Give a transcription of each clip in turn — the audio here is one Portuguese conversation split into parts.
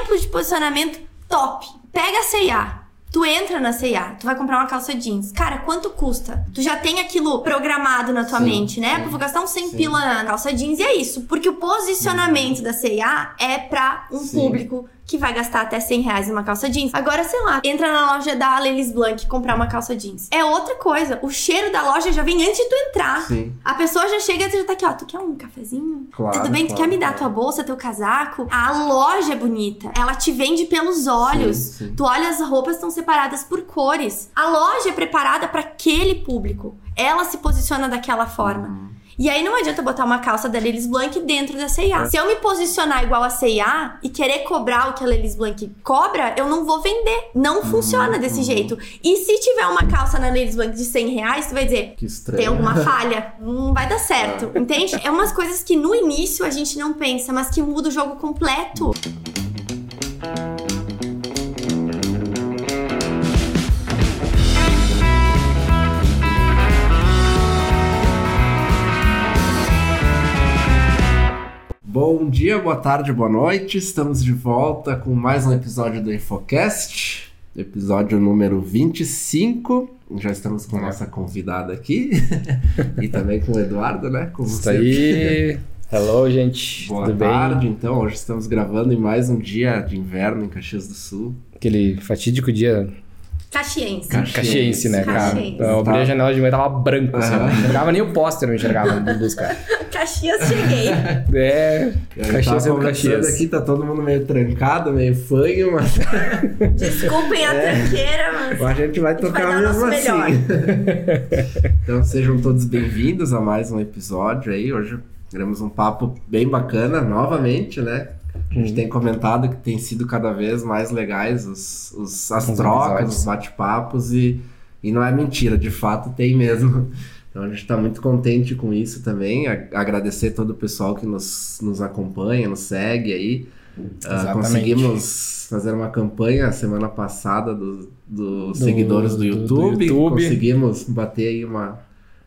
exemplo de posicionamento top. Pega a C&A. Tu entra na C&A, tu vai comprar uma calça jeans. Cara, quanto custa? Tu já tem aquilo programado na tua Sim, mente, né? sim. Pô, vou gastar uns 100 Sim. pila na calça jeans e é isso. Porque o posicionamento da C&A é pra um público que vai gastar até 100 reais numa calça jeans. Agora, sei lá, entra na loja da Lelis Blanc e comprar uma calça jeans. É outra coisa. O cheiro da loja já vem antes de tu entrar. Sim. A pessoa já chega e já tá aqui, ó. Tu quer um cafezinho? Claro, Tudo bem? Tu claro, quer me dar claro. tua bolsa, teu casaco? A loja é bonita. Ela te vende pelos olhos. Sim, sim. Tu olha, as roupas estão separadas por cores. A loja é preparada para aquele público. Ela se posiciona daquela forma. Uhum. E aí não adianta botar uma calça da Lelis Blanc dentro da C&A. Se eu me posicionar igual a C&A e querer cobrar o que a Lelis Blanc cobra, eu não vou vender. Não funciona desse jeito. E se tiver uma calça na Lelis Blanc de 100 reais, tu vai dizer, Que estranho. tem alguma falha, não vai dar certo, entende? É umas coisas que no início a gente não pensa, mas que muda o jogo completo. Bom dia, boa tarde, boa noite. Estamos de volta com mais um episódio do Infocast, episódio número 25. Já estamos com a nossa convidada aqui e também com o Eduardo, né? Como Isso aí. Hello, gente. Boa Tudo tarde, bem? então. Hoje estamos gravando em mais um dia de inverno em Caxias do Sul. Aquele fatídico dia Caxiense. Caxiense. caxiense, né, cara? Caxiense. Eu abri Tá. a janela de manhã tava branco, assim. Não enxergava nem o póster, não enxergava do dos caras. Caxias cheguei. É, Caxias sendo conversando Caxias. aqui, tá todo mundo meio trancado, meio fanho, mas Desculpem a É. tranqueira, mas. a gente vai gente tocar vai dar mesmo nosso assim. então sejam todos bem-vindos a mais um episódio aí. Hoje teremos um papo bem bacana novamente, né? A gente Uhum. tem comentado que tem sido cada vez mais legais os, os- as Os trocas, episódios. os bate-papos e, e não é mentira, de fato tem mesmo. Então a gente está muito contente com isso também. Agradecer todo o pessoal que nos, nos acompanha, nos segue aí. Ah, Exatamente. conseguimos fazer uma campanha semana passada dos dos Do- seguidores do do- do YouTube. YouTube. Conseguimos bater aí uma,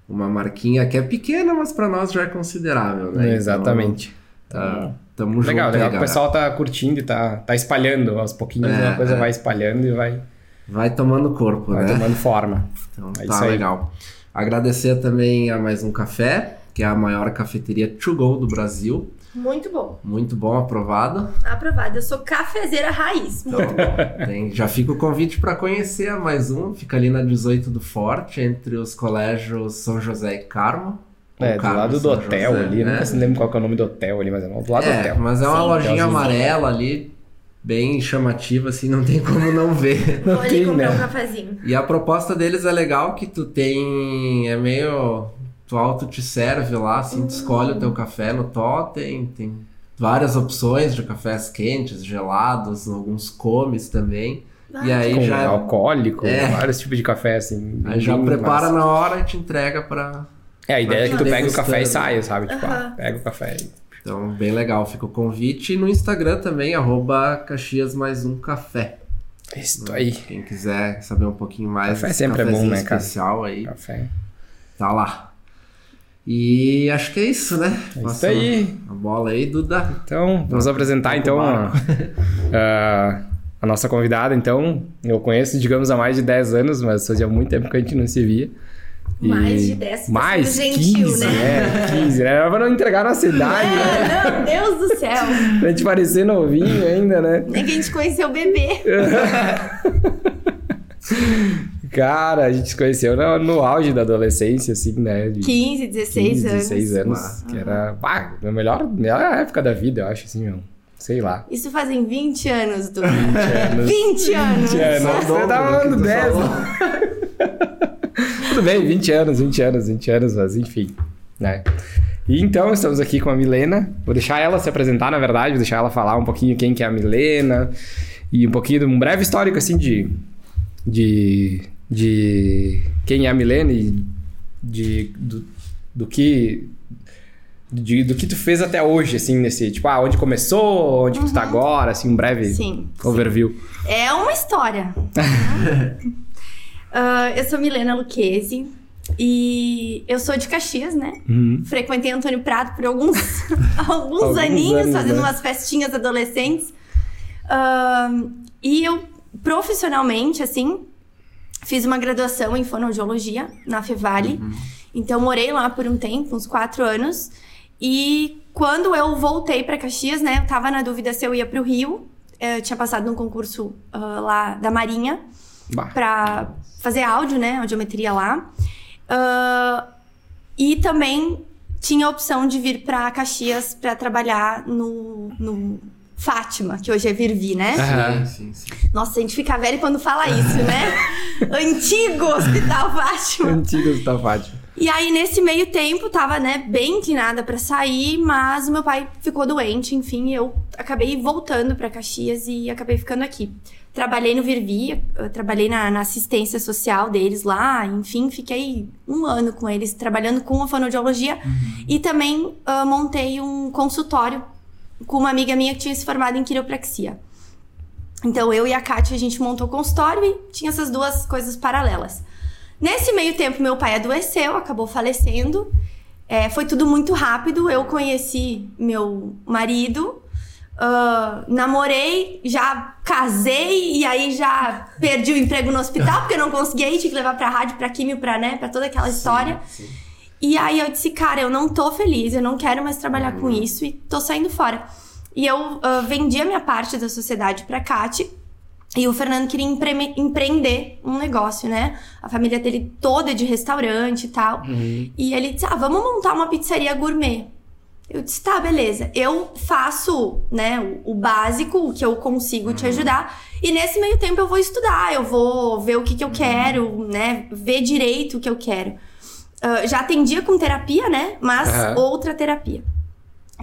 uma marquinha que é pequena, mas para nós já é considerável, né? Exatamente. Então, ah, tamo junto legal, aí, legal que o pessoal tá curtindo e tá, tá espalhando aos pouquinhos, É, uma coisa é. vai espalhando e vai, Vai tomando corpo, vai né? tomando forma. Então É tá isso aí. legal. Agradecer também a mais um café, que é a maior cafeteria to go do Brasil. Muito bom. Muito bom, aprovado. Aprovado. Eu sou cafezeira raiz. Então, tem- já fica o convite para conhecer a mais um. Fica ali na 18 do Forte, entre os colégios São José e Carmo. É, do lado e do São hotel José, ali, né? nunca se lembro qual que é o nome do hotel ali, mas é do lado do É, hotel. mas é uma Sim, lojinha amarela ali, bem chamativa, assim, não tem como não ver. Vou ali tem, comprar né? um cafezinho. E a proposta deles é legal que tu tem. É meio. Tu auto te serve lá, assim, tu escolhe o teu café no totem, tem várias opções de cafés quentes, gelados, alguns comes também. e aí com já, alcoólico, É. vários tipos de café, assim. aí já prepara massa. na hora e te entrega pra. É, a ideia é que tu pega o café e saia, sabe? Tipo, Aham. ah, pega o café e... Então, bem legal, fica o convite. E no Instagram também, arroba Caxias mais um café. Isso aí. Quem quiser saber um pouquinho mais Café sempre é bom, né, cara? especial aí, Café. tá lá. E acho que é isso, né? É isso Passa aí. A bola aí, Duda. Então, vamos apresentar então a, a- a nossa convidada. Então, eu conheço, digamos, há mais de 10 anos, mas fazia muito tempo que a gente não se via. E- Mais de 10, tá Mais gentil, 15, né? É, 15, né? Era pra não entregar nossa idade, né? É, meu Deus do céu. Pra gente parecer novinho ainda, né? Nem que a gente conheceu o bebê. Cara, a gente se conheceu no, no auge da adolescência, assim, né? De 15, 16 15, anos. 16 anos. Ah. Que era, pá, a melhor, melhor época da vida, eu acho, assim, meu. Sei lá. Isso fazem 20 anos, Du. 20 anos. 20 anos. 20 anos. Você dobro tava do falando tu 10. Tudo bem, 20 anos, 20 anos, 20 anos, mas enfim, né? E então, estamos aqui com a Milena. Vou deixar ela se apresentar, na verdade, vou deixar ela falar um pouquinho quem que é a Milena e um pouquinho de um breve histórico, assim, de... de, de quem é a Milena e de, do, do que... De, do que tu fez até hoje, assim, nesse... Tipo, ah, onde começou, onde que tu tá agora, assim, um breve Sim. overview. É uma história. Ah, eu sou Milena Luquezzi e eu sou de Caxias, né? Uhum. Frequentei Antônio Prado por alguns, alguns, Alguns aninhos, anos, fazendo né? umas festinhas adolescentes. Ahn, e eu, profissionalmente, assim, fiz uma graduação em fonoaudiologia na Fevale. Então, morei lá por um tempo, uns quatro anos. E quando eu voltei para Caxias, né, eu tava na dúvida se eu ia pro Rio. Eu tinha passado num concurso ah, lá da Marinha Bah. pra fazer áudio, né? Audiometria lá. Ah, e também tinha a opção de vir pra Caxias pra trabalhar no, no Fátima, que hoje é Virvi, né? Sim, sim, sim. Nossa, a gente fica velho quando fala isso, né? Antigo Hospital Fátima. Antigas da Fátima. E aí, nesse meio tempo, tava, né, bem inclinada pra sair, mas o meu pai ficou doente, enfim, eu acabei voltando pra Caxias e acabei ficando aqui. Trabalhei no Virvi, trabalhei na, na assistência social deles lá, enfim, fiquei um ano com eles, trabalhando com a fonoaudiologia e também ah, montei um consultório com uma amiga minha que tinha se formado em quiropraxia. Então, eu e a Kátia, a gente montou o consultório e tinha essas duas coisas paralelas. Nesse meio tempo, meu pai adoeceu, acabou falecendo. É, foi tudo muito rápido. Eu conheci meu marido, ah, namorei, já casei e aí já perdi o emprego no hospital porque eu não conseguia ir, tinha que levar pra rádio, pra químio, pra, né, pra toda aquela história. Sim, sim. E aí eu disse, cara, eu não tô feliz, eu não quero mais trabalhar com isso e tô saindo fora. E eu ah, vendi a minha parte da sociedade pra Kate. E o Fernando queria empre- empreender um negócio, né? A família dele toda é de restaurante e tal. E ele disse: Ah, vamos montar uma pizzaria gourmet. Eu disse: Tá, beleza. Eu faço, né, o, o básico, o que eu consigo te ajudar. E nesse meio tempo eu vou estudar, eu vou ver o que, que eu quero, né? Ver direito o que eu quero. Ah, já atendia com terapia, né? Mas outra terapia.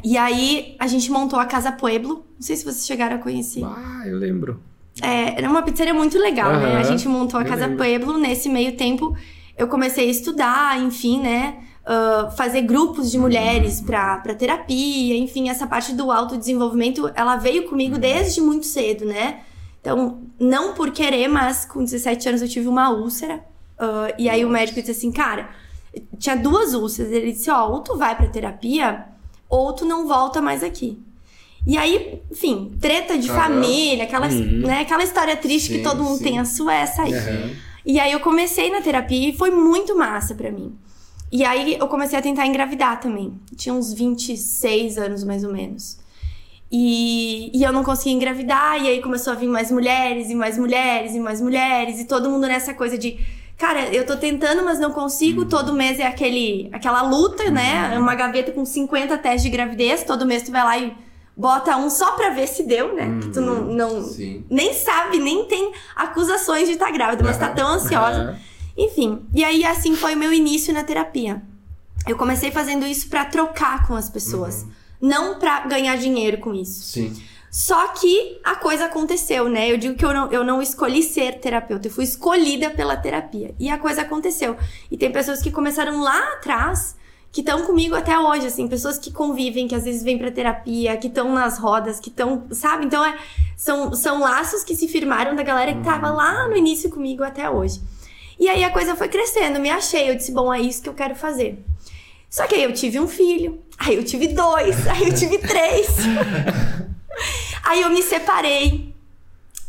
E aí a gente montou a Casa Pueblo. Não sei se vocês chegaram a conhecer. Ah, eu lembro. É, era uma pizzaria muito legal, né? A gente montou a eu Casa lembro. Pueblo. Nesse meio tempo, eu comecei a estudar, enfim, né? ah, fazer grupos de mulheres pra, pra terapia, enfim, essa parte do autodesenvolvimento, ela veio comigo desde muito cedo, né? Então, não por querer, mas com 17 anos eu tive uma úlcera. ah, e aí o médico disse assim, cara, tinha duas úlceras. Ele disse, ó, ou tu vai pra terapia, ou tu não volta mais aqui. E aí, enfim, treta de Aham. família, aquela, Uhum. né, aquela história triste que Sim, todo mundo sim. tem, a sua é essa aí. Aham. E aí eu comecei na terapia e foi muito massa pra mim. E aí eu comecei a tentar engravidar também. Tinha uns 26 anos mais ou menos. E, e eu não conseguia engravidar, e aí começou a vir mais mulheres, e mais mulheres, e mais mulheres, e todo mundo nessa coisa de. Cara, eu tô tentando, mas não consigo. Todo mês é aquele, aquela luta, né? Uma gaveta com 50 testes de gravidez. Todo mês tu vai lá e bota um só pra ver se deu, né? Que tu não, não, Sim. nem sabe, nem tem acusações de estar grávida, mas tá tão ansiosa. Enfim, e aí assim foi o meu início na terapia. Eu comecei fazendo isso pra trocar com as pessoas, não pra ganhar dinheiro com isso. Sim. Só que a coisa aconteceu, né? Eu digo que eu não, eu não escolhi ser terapeuta, eu fui escolhida pela terapia. E a coisa aconteceu. E tem pessoas que começaram lá atrás, que estão comigo até hoje, assim, pessoas que convivem, que às vezes vêm pra terapia, que estão nas rodas, que estão, sabe? Então é, são, são laços que se firmaram da galera que tava lá no início comigo até hoje. E aí a coisa foi crescendo, me achei, eu disse, bom, é isso que eu quero fazer. Só que aí eu tive um filho, aí eu tive dois, aí eu tive três. Aí eu me separei.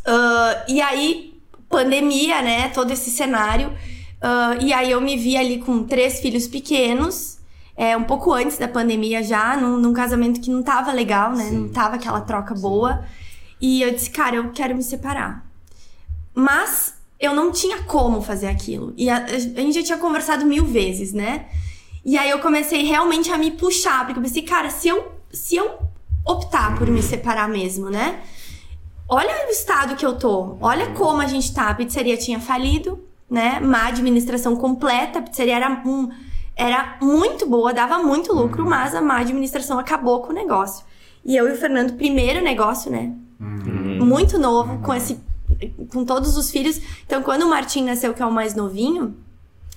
Ah, e aí, pandemia, né? Todo esse cenário. Ah, e aí eu me vi ali com três filhos pequenos. É, um pouco antes da pandemia já, num, num casamento que não tava legal, né? Não tava aquela troca boa. E eu disse, cara, eu quero me separar. Mas eu não tinha como fazer aquilo. E a, a gente já tinha conversado mil vezes, né? E aí eu comecei realmente a me puxar, porque eu pensei, cara, se eu, se eu optar por me separar mesmo, né? Olha o estado que eu tô. Olha como a gente tá. A pizzaria tinha falido, né? Má administração completa. A pizzaria era, um, era muito boa, dava muito lucro, mas a má administração acabou com o negócio. E eu e o Fernando, primeiro negócio, né? Muito novo, com esse. Com todos os filhos. Então, quando o Martim nasceu, que é o mais novinho,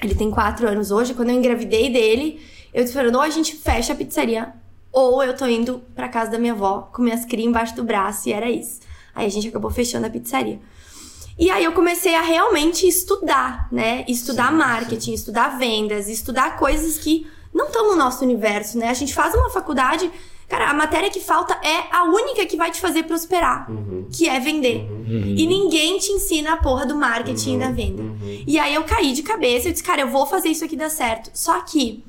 ele tem quatro anos hoje, quando eu engravidei dele, eu disse, Fernando, ou a gente fecha a pizzaria, ou eu tô indo pra casa da minha avó com minhas crias embaixo do braço, e era isso. Aí a gente acabou fechando a pizzaria. E aí eu comecei a realmente estudar, né? Estudar Sim, marketing, estudar vendas, estudar coisas que não estão no nosso universo, né? A gente faz uma faculdade Cara, a matéria que falta é a única que vai te fazer prosperar, Uhum. que é vender. E ninguém te ensina a porra do marketing e da venda. Uhum. E aí eu caí de cabeça, eu disse, cara, eu vou fazer isso aqui dar certo. Só que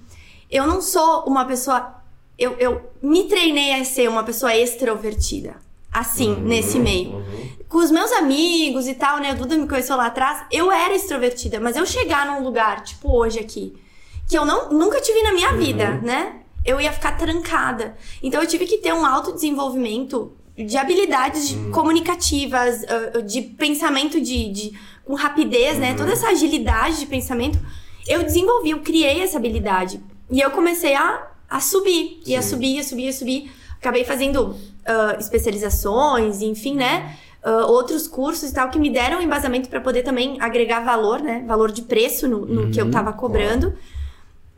eu não sou uma pessoa. Eu, eu me treinei a ser uma pessoa extrovertida. Assim, Uhum. nesse meio. Com os meus amigos e tal, né? A Duda me conheceu lá atrás. Eu era extrovertida, mas eu chegar num lugar, tipo hoje aqui, que eu não, nunca tive na minha vida, né? Eu ia ficar trancada. Então eu tive que ter um autodesenvolvimento de habilidades de- comunicativas, ah, de pensamento de, de- com rapidez, né? Toda essa agilidade de pensamento, eu desenvolvi, eu criei essa habilidade. E eu comecei a, a subir, ia Sim. subir, ia subir, ia subir. Acabei fazendo ah, especializações, enfim, né? Ah, outros cursos e tal que me deram embasamento para poder também agregar valor, né? Valor de preço no, no que eu tava cobrando.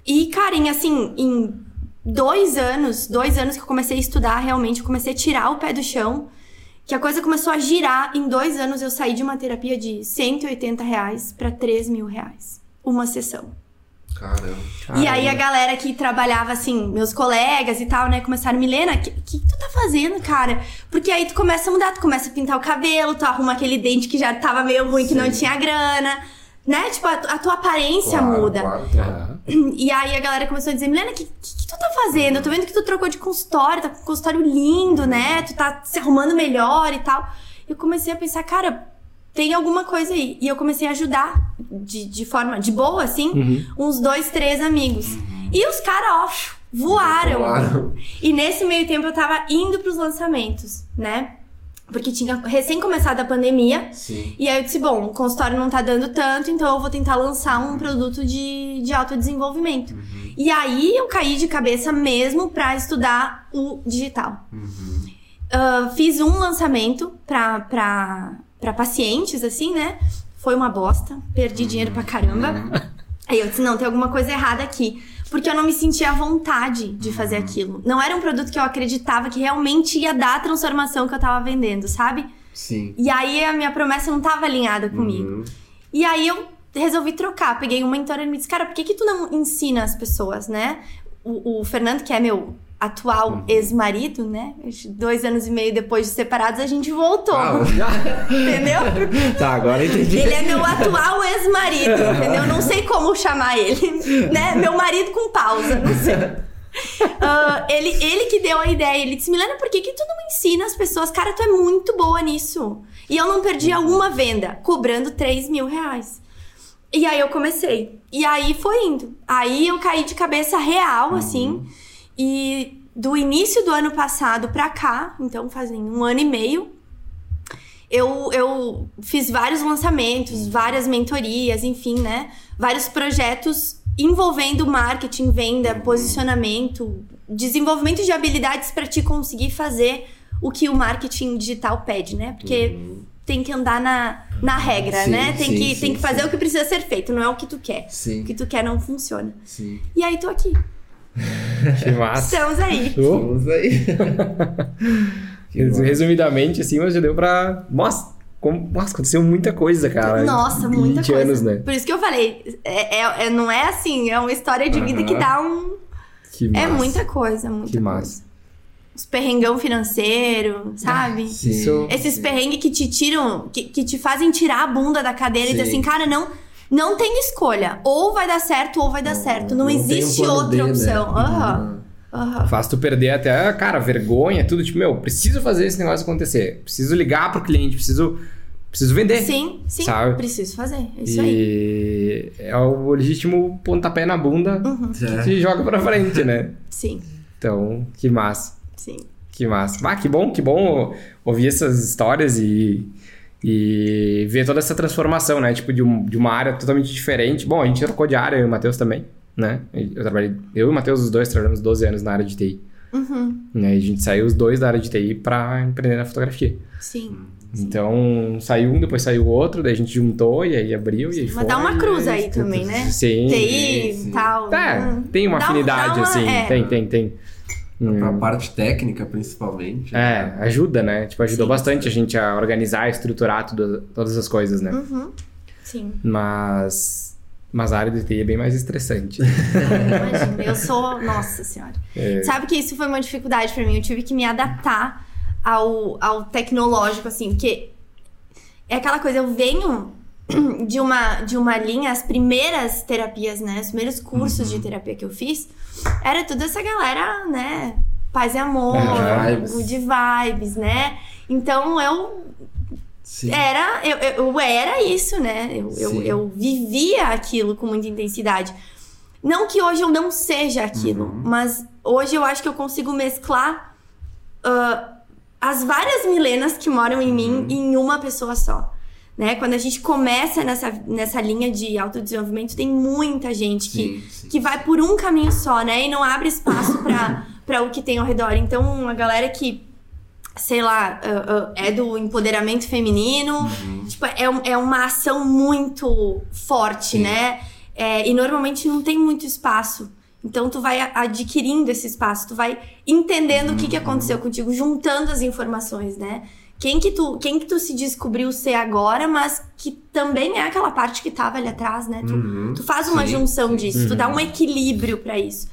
E, cara, em assim, em dois anos, dois anos que eu comecei a estudar, realmente, eu comecei a tirar o pé do chão, que a coisa começou a girar. Em dois anos eu saí de uma terapia de 180 reais pra 3 mil reais. Uma sessão. Caramba. E aí a galera que trabalhava, assim, meus colegas e tal, né, começaram, Milena, o que, que tu tá fazendo, cara? Porque aí tu começa a mudar, tu começa a pintar o cabelo, tu arruma aquele dente que já tava meio ruim, que não Sim. tinha grana, né? Tipo, a, a tua aparência Claro, muda. claro, claro. Aham. E aí a galera começou a dizer, Milena, o que, que, que tu tá fazendo? Eu tô vendo que tu trocou de consultório, tá com um consultório lindo, né? Tu tá se arrumando melhor e tal. Eu comecei a pensar, cara, tem alguma coisa aí. E eu comecei a ajudar de, de forma, de boa, assim, uns dois, três amigos. E os caras, ó, voaram. Voaram. E nesse meio tempo eu tava indo pros lançamentos, né? Porque tinha recém começado a pandemia. Sim. E aí eu disse, bom, o consultório não tá dando tanto, então eu vou tentar lançar um produto de, de autodesenvolvimento. E aí eu caí de cabeça mesmo pra estudar o digital. Ah, fiz um lançamento pra, pra, pra pacientes, assim, né? Foi uma bosta, perdi dinheiro pra caramba. Aí eu disse, não, tem alguma coisa errada aqui. Porque eu não me sentia à vontade de fazer aquilo. Não era um produto que eu acreditava que realmente ia dar a transformação que eu tava vendendo, sabe? Sim. E aí a minha promessa não tava alinhada comigo. Uhum. E aí eu resolvi trocar. Peguei um mentor e ele me disse, cara, por que, que tu não ensina as pessoas, né? O, o Fernando, que é meu atual ex-marido, né? Dois anos e meio depois de separados, a gente voltou. Ah, Entendeu? Tá, agora entendi. Ele é meu atual ex-marido, entendeu? Não sei como chamar ele, né? Meu marido com pausa, não sei. Ah, ele, ele que deu a ideia, ele disse, Milena, por que, que tu não ensina as pessoas? Cara, tu é muito boa nisso. E eu não perdi uma venda, cobrando 3 mil reais. E aí eu comecei. E aí foi indo. Aí eu caí de cabeça real, assim. E do início do ano passado pra cá, então fazem um ano e meio, eu, eu fiz vários lançamentos, várias mentorias, enfim, né? Vários projetos envolvendo marketing, venda, posicionamento, desenvolvimento de habilidades para te conseguir fazer o que o marketing digital pede, né? Porque tem que andar na, na regra, Sim, né? Tem, sim, que, sim, tem que fazer o que precisa ser feito, não é o que tu quer. Sim. O que tu quer não funciona. Sim. E aí tô aqui. Que massa. Estamos aí. Show. Vamos aí. Que. Resumidamente, assim, mas já deu pra. Nossa, como... Nossa, aconteceu muita coisa, cara. Nossa, muita 20 coisa. anos, né? Por isso que eu falei, é, é- é- não é assim, é uma história de vida que Aham. dá um. Que É massa. muita coisa, muita Que coisa. massa. Os perrengão financeiro, sabe? Sim. Isso- Esses sim. perrengues que te tiram, que, que te fazem tirar a bunda da cadeira e dizer Sim. assim, cara, não, não tem escolha. Ou vai dar certo ou vai dar certo. Não, um existe plano outra B, né? opção. Aham. Aham. Faz tu perder até, cara, vergonha, tudo. Tipo, meu, preciso fazer esse negócio acontecer. Preciso ligar pro cliente, preciso, preciso vender. Sim, sim. Sabe? Preciso fazer. É isso aí. E é o legítimo pontapé na bunda Uhum. que É. te joga pra frente, né? Sim, Então, que massa. sim. Que massa. Ah, que bom, que bom ouvir essas histórias e, e ver toda essa transformação, né? Tipo, de, um- de uma área totalmente diferente. Bom, a gente trocou de área, eu e o Matheus também, né? Eu trabalhei, eu e o Matheus, os dois, trabalhamos 12 anos na área de TI. Uhum. Né? E a gente saiu os dois da área de TI pra empreender na fotografia. Sim. Então, saiu um, depois saiu o outro, daí a gente juntou e aí abriu e aí Mas foi. dá uma cruz aí também, né? Sim. TI sim. e tal. É, Hum. tem uma Dá afinidade, dá uma- assim. é. Tem, tem, tem. Hum. Pra parte técnica, principalmente. É, ajuda, né? Tipo, ajudou Sim. bastante a gente a organizar, estruturar tudo, todas as coisas, né? Uhum. Sim. Mas Mas a área de TI é bem mais estressante. Imagina, eu sou. Nossa Senhora. É. Sabe que isso foi uma dificuldade pra mim. Eu tive que me adaptar ao, ao tecnológico, assim, porque é aquela coisa, eu venho de uma, de uma linha, as primeiras terapias, né? Os primeiros cursos de terapia que eu fiz, era tudo essa galera, né? Paz e amor, Good vibes. good vibes, né? Então eu Sim. era, eu, eu, era isso, né? Eu, eu, eu vivia aquilo com muita intensidade. Não que hoje eu não seja aquilo, Uhum. mas hoje eu acho que eu consigo mesclar ah, as várias milenas que moram em mim Uhum. em uma pessoa só. Né? Quando a gente começa nessa, nessa linha de autodesenvolvimento, tem muita gente que, Sim, sim. que vai por um caminho só, né? E não abre espaço pra o que tem ao redor. Então, a galera que, sei lá, ah, ah, é do empoderamento feminino, Uhum. tipo, é, é uma ação muito forte, Sim. né? É, e normalmente não tem muito espaço. Então, tu vai adquirindo esse espaço, tu vai entendendo o que, que Uhum. aconteceu contigo, juntando as informações, né? Quem que, tu, quem que tu se descobriu ser agora, mas que também é aquela parte que tava ali atrás, né? Tu, Uhum. Tu faz uma Sim, junção sim. disso, tu dá um equilíbrio pra isso.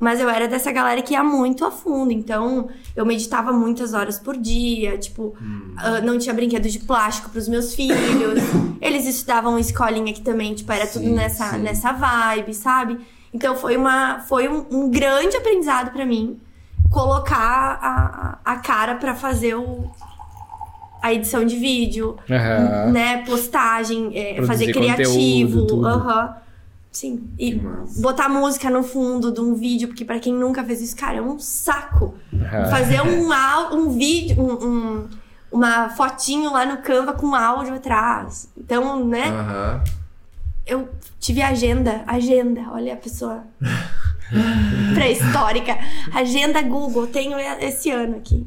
Mas eu era dessa galera que ia muito a fundo, então eu meditava muitas horas por dia, tipo, Hum. ah, não tinha brinquedo de plástico pros meus filhos. Eles estudavam escolinha que também, tipo, era tudo Sim, nessa, sim. nessa vibe, sabe? Então foi, uma, foi um, um grande aprendizado pra mim colocar a, a a cara pra fazer o, a edição de vídeo, Aham. né? Postagem, é, fazer criativo. Aham. Sim. E botar música no fundo de um vídeo, porque pra quem nunca fez isso, cara, é um saco. Aham. Fazer um, um vídeo, um, um- uma fotinho lá no Canva com áudio atrás. Então, né? Eu tive agenda, agenda, olha a pessoa pré-histórica. Agenda Google, tenho esse ano aqui.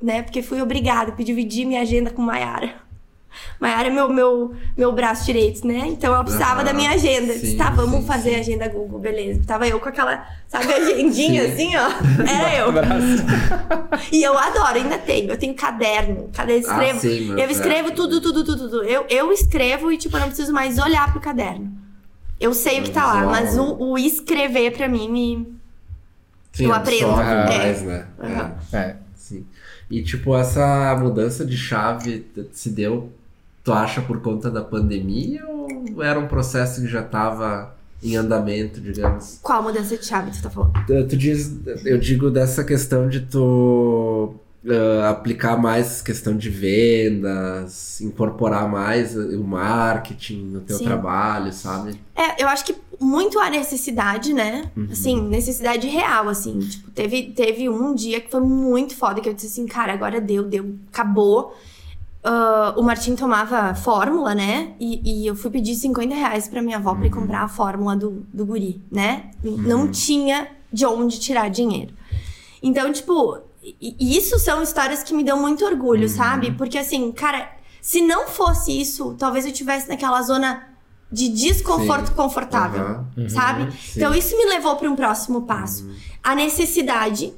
Né? Porque fui obrigada, porque dividi minha agenda com Maiara. Maiara é meu, meu, meu braço direito, né? Então ela precisava Aham, da minha agenda. Disse, sim, tá, vamos sim, fazer sim. a agenda Google, beleza. Tava eu com aquela, sabe, agendinha Sim. assim, ó. Era eu. E eu adoro, ainda tenho. Eu tenho caderno. Caderno, Ah, escrevo. sim, meu eu escrevo tudo, tudo, tudo, tudo. Eu, eu escrevo e, tipo, eu não preciso mais olhar pro caderno. Eu sei o que tá lá, mas o, o escrever pra mim me. Sim, Eu aprendo. absorve É. mais, né? Aham. É. É. E tipo, essa mudança de chave se deu, tu acha, por conta da pandemia ou era um processo que já tava em andamento, digamos? Qual mudança de chave tu tá falando? Tu diz, eu digo dessa questão de tu ah, aplicar mais questão de vendas, incorporar mais o marketing no teu Sim. trabalho, sabe? É, eu acho que muito a necessidade, né? Uhum. Assim, necessidade real, assim. Tipo, teve, teve um dia que foi muito foda, que eu disse assim, cara, agora deu, deu, acabou. Ah, o Martim tomava fórmula, né? E, e eu fui pedir 50 reais pra minha avó pra ir Uhum. comprar a fórmula do, do guri, né? Não tinha de onde tirar dinheiro. Então, tipo, isso são histórias que me dão muito orgulho, Uhum. sabe? Porque assim, cara, se não fosse isso, talvez eu tivesse naquela zona de desconforto Sim. confortável, Aham. sabe? Uhum. Então isso me levou para um próximo passo. A necessidade,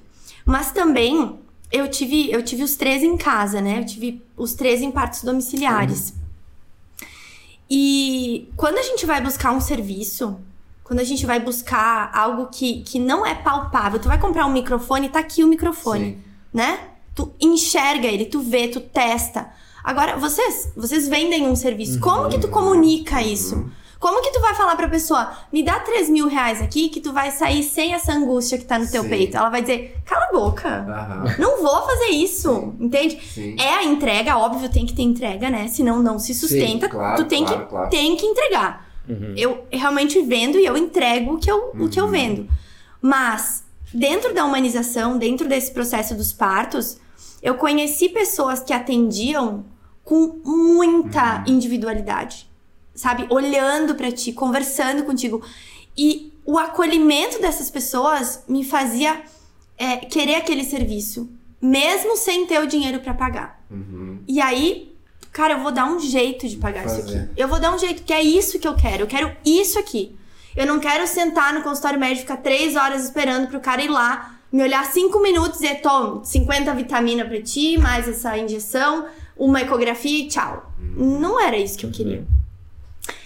mas também eu tive, eu tive os três em casa, né? Eu tive os três em partos domiciliares. E quando a gente vai buscar um serviço, quando a gente vai buscar algo que, que não é palpável, tu vai comprar um microfone, tá aqui o microfone, Sim. né? Tu enxerga ele, tu vê, tu testa. Agora, vocês, vocês vendem um serviço. Como que tu comunica isso? Como que tu vai falar pra pessoa, me dá 3 mil reais aqui que tu vai sair sem essa angústia que tá no teu Sim. peito? Ela vai dizer, cala a boca. Aham. Não vou fazer isso, entende? Sim. É a entrega, óbvio, tem que ter entrega, né? Senão não se sustenta. Sim, claro, tu tem, claro, que, claro. tem que entregar. Eu realmente vendo e eu entrego o que eu, o que eu Uhum. vendo. Mas, dentro da humanização, dentro desse processo dos partos, eu conheci pessoas que atendiam com muita Uhum. individualidade. Sabe? Olhando pra ti, conversando contigo. E o acolhimento dessas pessoas me fazia é, querer aquele serviço, mesmo sem ter o dinheiro pra pagar. Uhum. E aí, cara, eu vou dar um jeito de pagar isso aqui. Eu vou dar um jeito, que é isso que eu quero. Eu quero isso aqui. Eu não quero sentar no consultório médico, ficar três horas esperando pro cara ir lá, me olhar cinco minutos e dizer, toma, 50 vitamina pra ti, mais essa injeção, uma ecografia e tchau. Não era isso que eu queria.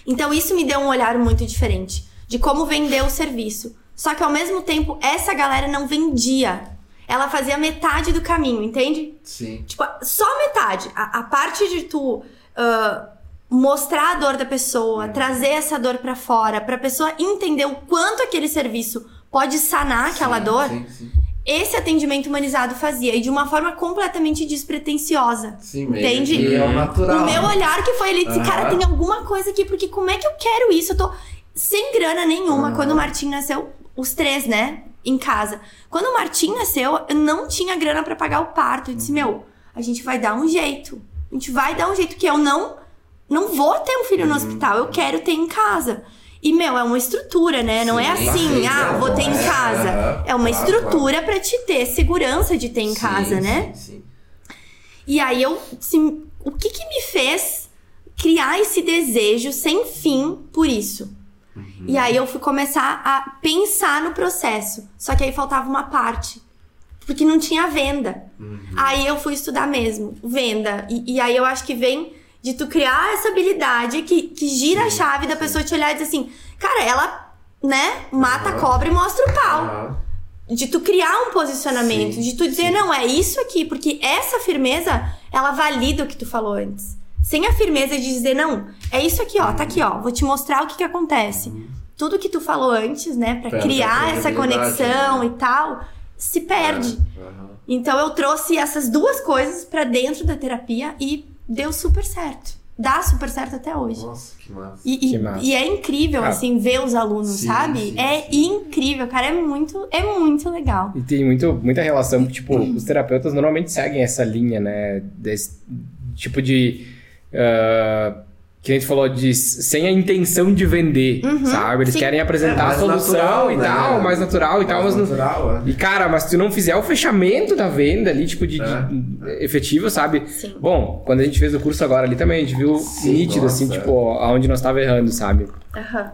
Então isso me deu um olhar muito diferente de como vender o serviço. Só que ao mesmo tempo, essa galera não vendia. Ela fazia metade do caminho, entende? Sim. Tipo, só metade. A, a parte de tu ah, mostrar a dor da pessoa, trazer essa dor pra fora, pra pessoa entender o quanto aquele serviço pode sanar aquela Sim, dor. Sim, sim. Esse atendimento humanizado fazia e de uma forma completamente despretensiosa. Sim, Entende? que é o natural. O meu olhar que foi, ele disse, Aham. cara, tem alguma coisa aqui, porque como é que eu quero isso? Eu tô sem grana nenhuma. Aham. Quando o Martim nasceu, os três, né, em casa. Quando o Martim nasceu, eu não tinha grana pra pagar o parto. Eu disse, Uhum. meu, a gente vai dar um jeito. A gente vai dar um jeito, que eu não, não vou ter um filho no Uhum. hospital, eu quero ter em casa. E, meu, é uma estrutura, né? Não é Sim, assim, sim, ah, é, vou ter em é, casa. É uma claro, estrutura pra te ter segurança de ter em Sim, casa, né? Sim, sim. E aí eu, assim, o que que me fez criar esse desejo sem fim por isso? E aí eu fui começar a pensar no processo. Só que aí faltava uma parte. Porque não tinha venda. Aí eu fui estudar mesmo, venda. E, e aí eu acho que vem de tu criar essa habilidade que, que gira a Sim, chave da pessoa te olhar e dizer assim, cara, ela, né, mata a Aham. cobra e mostra o pau Aham. de tu criar um posicionamento, Sim, de tu dizer, sim. não, é isso aqui, porque essa firmeza, ela valida o que tu falou antes. Sem a firmeza de dizer, não, é isso aqui, ó, tá aqui, ó, vou te mostrar o que que acontece. Tudo que tu falou antes, né, pra Perde a criar essa credibilidade, conexão né? e tal, se perde. Aham. Então eu trouxe essas duas coisas pra dentro da terapia e deu super certo. Dá super certo até hoje. Nossa, que massa. E, Que e- massa. e é incrível, Cara. assim, ver os alunos, Sim, sabe? sim, é sim. incrível, cara. É muito, é muito legal. E tem muito, muita relação, tipo, os terapeutas normalmente seguem essa linha, né? Desse tipo de. ah, que a gente falou de sem a intenção de vender, Uhum, sabe? Eles sim. querem apresentar É a mais solução natural, e né? tal, mais natural e tal, mas Mais não. natural, é. E cara, mas se tu não fizer o fechamento da venda ali, tipo, de, de- É. efetivo, sabe? Sim. Bom, quando a gente fez o curso agora ali também, a gente viu Sim, nítido, nossa, assim, é. tipo, aonde nós tava errando, sabe? Aham.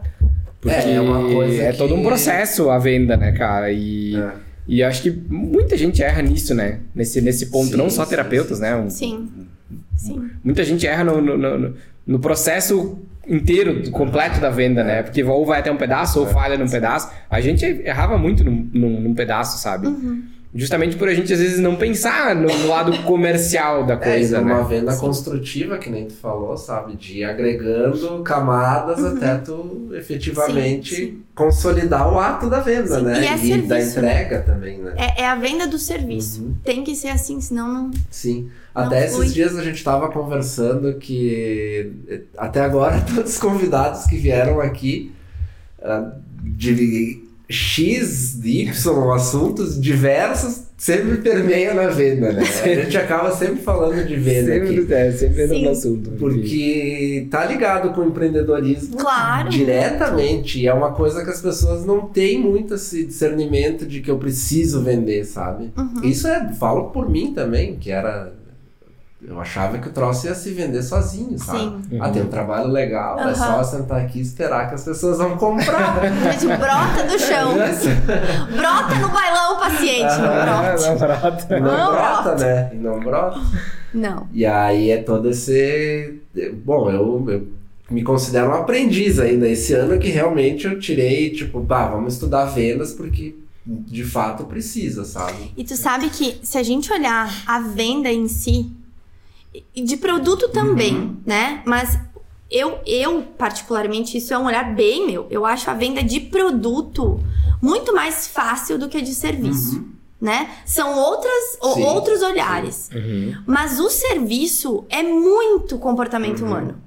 Porque É, é uma coisa é todo um que- processo a venda, né, cara? E, É. e acho que muita gente erra nisso, né? Nesse, nesse ponto, Sim, não só sim, terapeutas, sim. né? Um- Sim. Sim. Muita gente erra no, no, no- no processo inteiro, completo da venda, né? Porque ou vai até um pedaço ou falha num pedaço. A gente errava muito num, num, num pedaço, sabe? Uhum. Justamente por a gente, às vezes, não pensar no, no lado comercial da É, coisa, é uma né? venda Sim. construtiva, que nem tu falou, sabe? De ir agregando camadas Uhum. até tu efetivamente Sim, sim. consolidar o ato da venda, Sim, né? e é da serviço, né? entrega também, né? É, é a venda do serviço. Uhum. Tem que ser assim, senão não. Sim. Não Até flui. esses dias a gente tava conversando que eh, até agora todos os convidados que vieram aqui ah, de X, Y, assuntos diversos, sempre permeia na venda, né? A gente acaba sempre falando de venda aqui. Sempre, é, sempre entra no assunto. Porque tá ligado com o empreendedorismo Claro. diretamente. E é uma coisa que as pessoas não têm muito esse discernimento de que eu preciso vender, sabe? Uhum. Isso é, falo por mim também, que era. Eu achava que o troço ia se vender sozinho, sabe? Sim. Ah, tem um trabalho legal, é Aham. só sentar aqui e esperar que as pessoas vão comprar. Mas brota do chão. brota no bailão, paciente. Não brota. não, brota. Não Não brota, brota. né? E não brota. Não. E aí é todo esse. Bom, eu, eu me considero um aprendiz ainda. Esse ano que realmente eu tirei, tipo, bah, vamos estudar vendas porque de fato precisa, sabe? E tu sabe que se a gente olhar a venda em si, de produto também, Uhum. né? Mas eu, eu, particularmente, isso é um olhar bem meu. Eu acho a venda de produto muito mais fácil do que a de serviço. Né? São outras, Uhum. Sim, outros olhares. Uhum. Mas o serviço é muito comportamento Uhum. humano.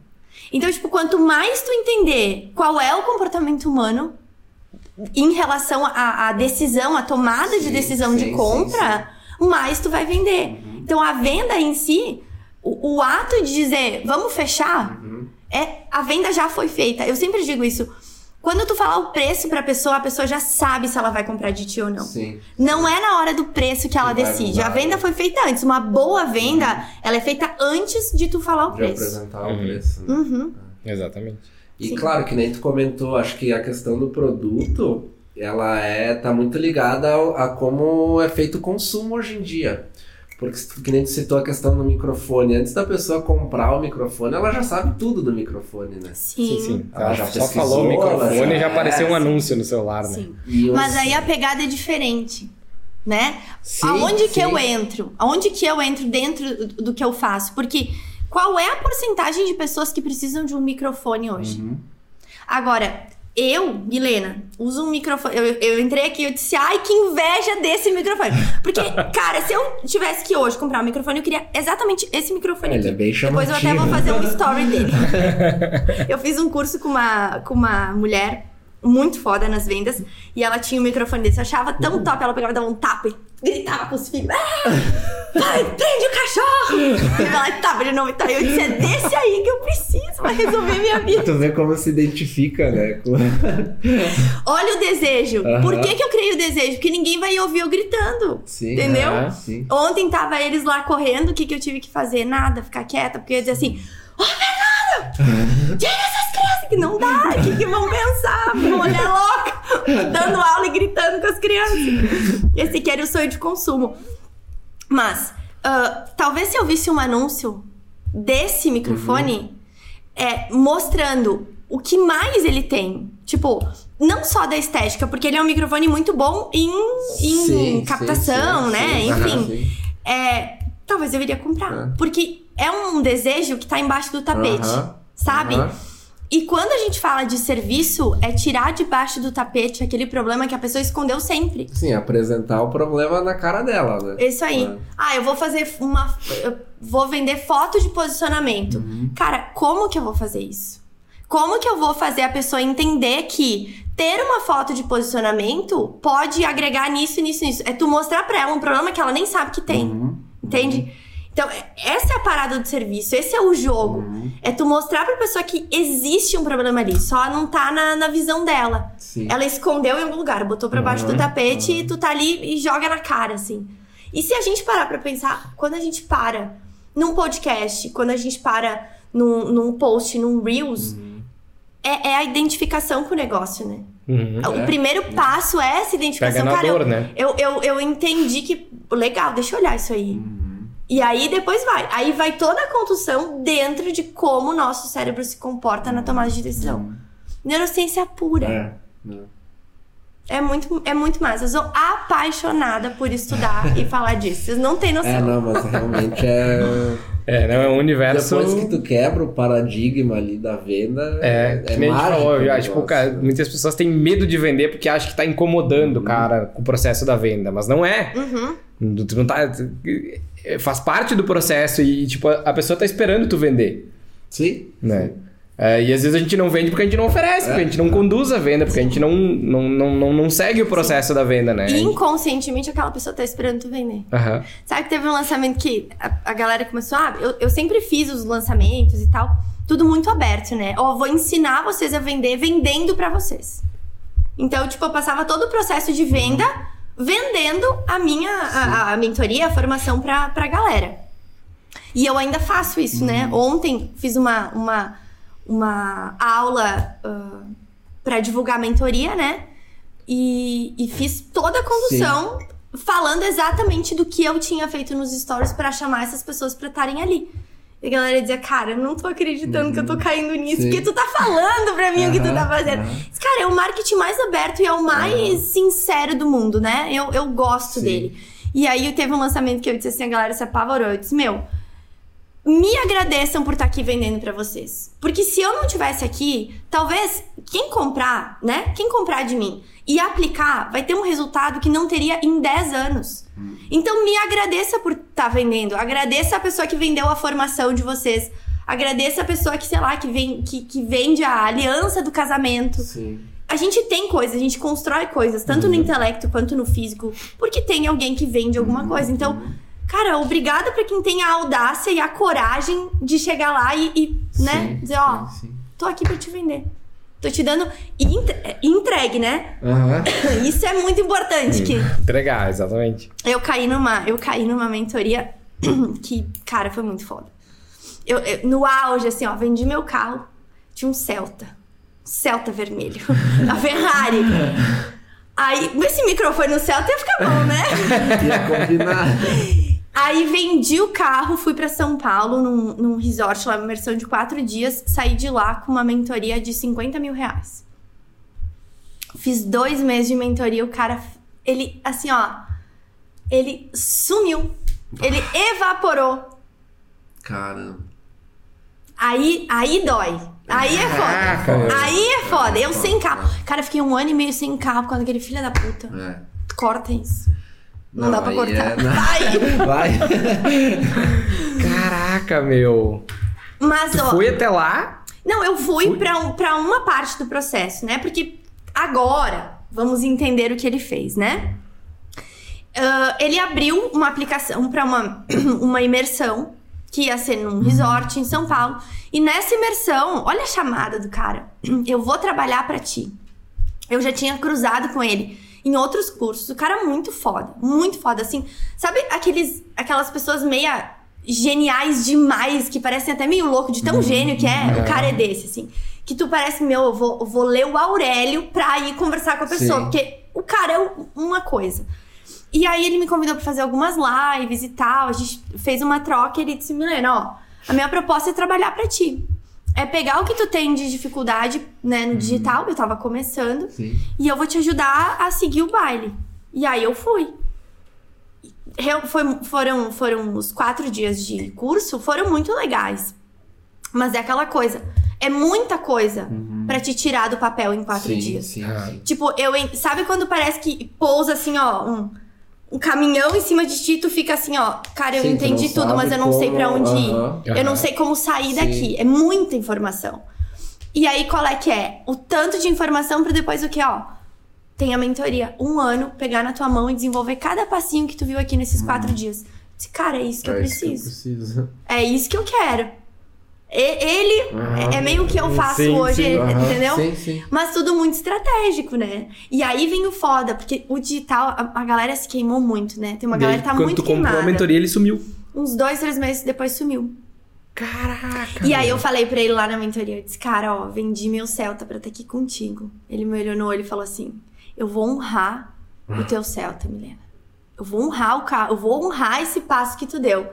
Então, tipo, quanto mais tu entender qual é o comportamento humano em relação à à decisão, à tomada de Sim, decisão sim, de compra, mais tu vai vender. Então, a venda em si, o, o ato de dizer, vamos fechar, Uhum. é a venda já foi feita. Eu sempre digo isso. Quando tu falar o preço pra pessoa, a pessoa já sabe se ela vai comprar de ti ou não. Sim. Não é na hora do preço que ela Que vai decide. mudar, A venda né? foi feita antes. Uma boa venda, ela é feita antes de tu falar o De preço. apresentar Uhum. o preço. né? Uhum. Exatamente. E Sim. claro, que nem tu comentou, acho que a questão do produto, ela é tá muito ligada ao- a como é feito o consumo hoje em dia. Porque que nem tu citou a questão do microfone. Antes da pessoa comprar o microfone, ela já sabe tudo do microfone, né? Sim. Sim, sim. Ela Ela já só pesquisou, falou o microfone ela e já- já apareceu um é, anúncio no celular, né? Sim. Mas aí a pegada é diferente, né? Sim, Aonde que eu entro? Aonde que eu entro dentro do do que eu faço? Porque qual é a porcentagem de pessoas que precisam de um microfone hoje? Uhum. Agora, eu, Milena, uso um microfone. Eu, eu entrei aqui e eu disse, ai, que inveja desse microfone. Porque, cara, se eu tivesse que hoje comprar um microfone, eu queria exatamente esse microfone Ele é bem Depois eu até chamativo. vou fazer um story dele. eu fiz um curso com uma, com uma mulher muito foda nas vendas. E ela tinha um microfone desse. Eu achava tão top. Ela pegava e dava um tapa e gritava com os filhos. Ah, vai, prende o cachorro! E ela tapa de novo. Então eu disse, é desse aí que eu preciso pra resolver minha vida. Tu vê como se identifica, né? Olha o desejo. Aham. Por que, que eu criei o desejo? Porque ninguém vai ouvir eu gritando. Sim. Entendeu? aham, Sim. Ontem tava eles lá correndo, o que, que eu tive que fazer? Nada, ficar quieta, porque eu ia dizer assim: Ô Fernando! Tira! Que não dá, o que, que vão pensar? Olhar louca, dando aula e gritando com as crianças. Esse aqui era o sonho de consumo. Mas, ah, talvez se eu visse um anúncio desse microfone é, mostrando o que mais ele tem. Tipo, não só da estética, porque ele é um microfone muito bom em, em Sim, captação, sim, sim, né? sim. Enfim, Aham, sim. é, talvez eu iria comprar. É. Porque é um desejo que tá embaixo do tapete, Aham, sabe? aham. E quando a gente fala de serviço, é tirar debaixo do tapete aquele problema que a pessoa escondeu sempre. Sim, apresentar o problema na cara dela, né? Isso aí. É. Ah, eu vou fazer uma. Eu vou vender foto de posicionamento. Uhum. Cara, como que eu vou fazer isso? Como que eu vou fazer a pessoa entender que ter uma foto de posicionamento pode agregar nisso, nisso, nisso? É tu mostrar pra ela um problema que ela nem sabe que tem. Uhum. Entende? Então, essa é a parada do serviço, esse é o jogo. Uhum. É tu mostrar pra pessoa que existe um problema ali, só não tá na, na visão dela. Sim. Ela escondeu em algum lugar, botou pra baixo do Uhum, tapete uhum. e tu tá ali e joga na cara, assim. E se a gente parar pra pensar, quando a gente para num podcast, quando a gente para num, num post, num Reels, Uhum. é, é a identificação com o negócio, né? Uhum. O É. primeiro passo é essa identificação. Pega na Cara, eu- dor, né? eu, eu, eu entendi que. Legal, deixa eu olhar isso aí. Uhum. E aí depois vai. Aí vai toda a condução dentro de como o nosso cérebro se comporta na tomada de decisão. Neurociência pura. É. É muito, é muito massa. Eu sou apaixonada por estudar e falar disso. Vocês não têm noção. É, não, mas realmente é. É, não é um universo. Depois que tu quebra o paradigma ali da venda. É, que nem a gente mágico falou, o já, tipo, cara, muitas pessoas têm medo de vender porque acham que tá incomodando o cara com o processo da venda, mas não é. Uhum. Tu não tá. Tu- Faz parte do processo e, tipo, a pessoa tá esperando tu vender, Sim. né? É, e às vezes a gente não vende porque a gente não oferece, porque a gente não conduz a venda, porque a gente não, não, não, não, não segue o processo da venda, né? E inconscientemente aquela pessoa tá esperando tu vender. Aham. Sabe que teve um lançamento que a, a galera começou, ah, eu, eu sempre fiz os lançamentos e tal, tudo muito aberto, né? Ó, vou ensinar vocês a vender vendendo pra vocês. Então, tipo, eu passava todo o processo de venda vendendo a minha a, a mentoria, a formação pra, pra galera. E eu ainda faço isso, né? Ontem fiz uma, uma, uma aula ah, pra divulgar a mentoria, né? E, e fiz toda a condução falando exatamente do que eu tinha feito nos stories pra chamar essas pessoas pra estarem ali. E a galera dizia, cara, eu não tô acreditando que eu tô caindo nisso, Sim. porque tu tá falando pra mim o que tu tá fazendo. Mas, Cara, é o marketing mais aberto e é o mais sincero do mundo, né? Eu, eu gosto Sim. dele. E aí teve um lançamento que eu disse assim, a galera se apavorou. Eu disse, meu, me agradeçam por estar aqui vendendo pra vocês. Porque se eu não tivesse aqui, talvez quem comprar, né? Quem comprar de mim e aplicar vai ter um resultado que não teria em 10 anos. Então me agradeça por estar vendendo. Agradeça a pessoa que vendeu a formação de vocês. Agradeça a pessoa que, sei lá, que, vem, que, que vende a aliança do casamento. Sim. A gente tem coisas, a gente constrói coisas, tanto Uhum. no intelecto quanto no físico, porque tem alguém que vende Uhum. alguma coisa. Então, cara, obrigada pra quem tem a audácia e a coragem de chegar lá e, e, né, Sim, dizer, ó, sim, sim. tô aqui pra te vender. Tô te dando e entre- entregue, né? Aham. Isso é muito importante que Entregar, exatamente. eu caí numa, eu caí numa mentoria que, cara, foi muito foda. Eu, eu- no auge, assim, ó, vendi meu carro, tinha um Celta. Celta vermelho. A Ferrari. Aí, esse microfone no Celta ia ficar bom, né? Ia combinar. Aí vendi o carro, fui pra São Paulo, num, num resort lá, uma imersão de quatro dias. Saí de lá com uma mentoria de 50 mil reais. Fiz dois meses de mentoria, o cara, ele, assim, ó, ele sumiu. Ele evaporou. Caramba. Aí, aí dói. Aí é foda. meu. Aí é foda. Eu sem carro. Cara, fiquei um ano e meio sem carro por causa daquele filho da puta. É. Corta isso. Não, dá pra cortar. é- não. Vai. Vai. Caraca, meu. Mas, Tu ó. foi até lá? Não, eu fui Fui. pra, um, pra uma parte do processo, né? Porque agora vamos entender o que ele fez, né? Ah, ele abriu uma aplicação pra uma, uma imersão que ia ser num resort em São Paulo. E nessa imersão, olha a chamada do cara. Eu vou trabalhar pra ti. Eu já tinha cruzado com ele em outros cursos. O cara é muito foda, muito foda. Assim, sabe aqueles, aquelas pessoas meia geniais demais, que parecem até meio louco de tão gênio que é? O cara é desse, assim. Que tu parece, meu, eu vou, eu vou ler o Aurélio pra ir conversar com a pessoa. Sim. Porque o cara é um- uma coisa. E aí ele me convidou pra fazer algumas lives e tal. A gente fez uma troca e ele disse, Milena, ó, a minha proposta é trabalhar pra ti. É pegar o que tu tem de dificuldade, né, no digital, eu tava começando, Sim. e eu vou te ajudar a seguir o baile. E aí eu fui. Foi- foram, foram os quatro dias de curso, foram muito legais. Mas é aquela coisa, é muita coisa pra te tirar do papel em quatro sim, dias. Sim, sim. Tipo, eu. Sabe quando parece que pousa assim, ó, um, um caminhão em cima de ti, tu fica assim, ó, cara, eu Sim, entendi tudo, mas eu não sei como- pra onde ir. Aham. Eu não sei como sair Sim. daqui. É muita informação. E aí, qual é que é? O tanto de informação pra depois o que, ó? Tem a mentoria. Um ano, pegar na tua mão e desenvolver cada passinho que tu viu aqui nesses quatro dias. Disse, cara, é isso que eu Hum. É isso que eu preciso. preciso. É isso que eu quero. E- Ele Aham. é meio que eu faço Sim, hoje, sim, entendeu? Sim, sim. Mas tudo muito estratégico, né? E aí vem o foda, porque o digital, a, a galera se queimou muito, né? Tem uma galera que tá quando muito tu comprou queimada. a mentoria, ele sumiu. Uns dois, três meses depois sumiu. Caraca. E aí eu falei pra ele lá na mentoria, eu disse, cara, ó, vendi meu Celta pra estar aqui contigo. Ele me olhou no olho e falou assim, eu vou honrar o teu Celta, Milena. Eu vou honrar o carro, eu vou honrar esse passo que tu deu.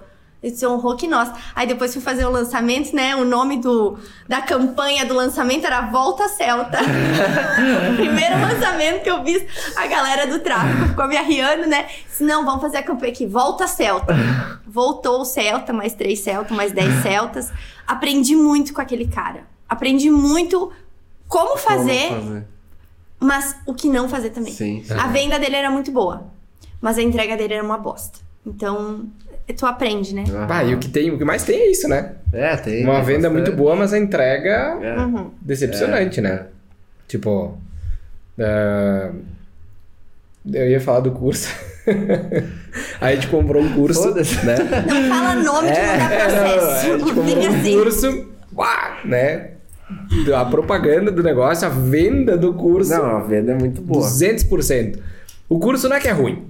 Disse, honrou que nós. Aí depois fui fazer o lançamento, né? O nome do, da campanha do lançamento era Volta Celta. o primeiro lançamento que eu fiz, a galera do tráfico ficou me arriando, né? Disse, não, vamos fazer a campanha aqui, Volta Celta. Voltou o Celta, mais três Celta, mais dez Celtas. Aprendi muito com aquele cara. Aprendi muito como fazer, Como fazer. mas o que não fazer também. Sim, sim. A venda dele era muito boa, mas a entrega dele era uma bosta. Então, tu aprende, né? Aham. Ah, e o que, tem, o que mais tem é isso, né? É, tem. Uma tem venda bastante. muito boa, mas a entrega É. Uhum. decepcionante, É, né? Tipo. ah, eu ia falar do curso. Aí a gente comprou um curso. Foda-se. Né? Não fala nome É, não, processo. a gente comprou um assim. curso, uá, né? A propaganda do negócio, a venda do curso, Não, a venda é muito boa. 200%. O curso não é que é ruim.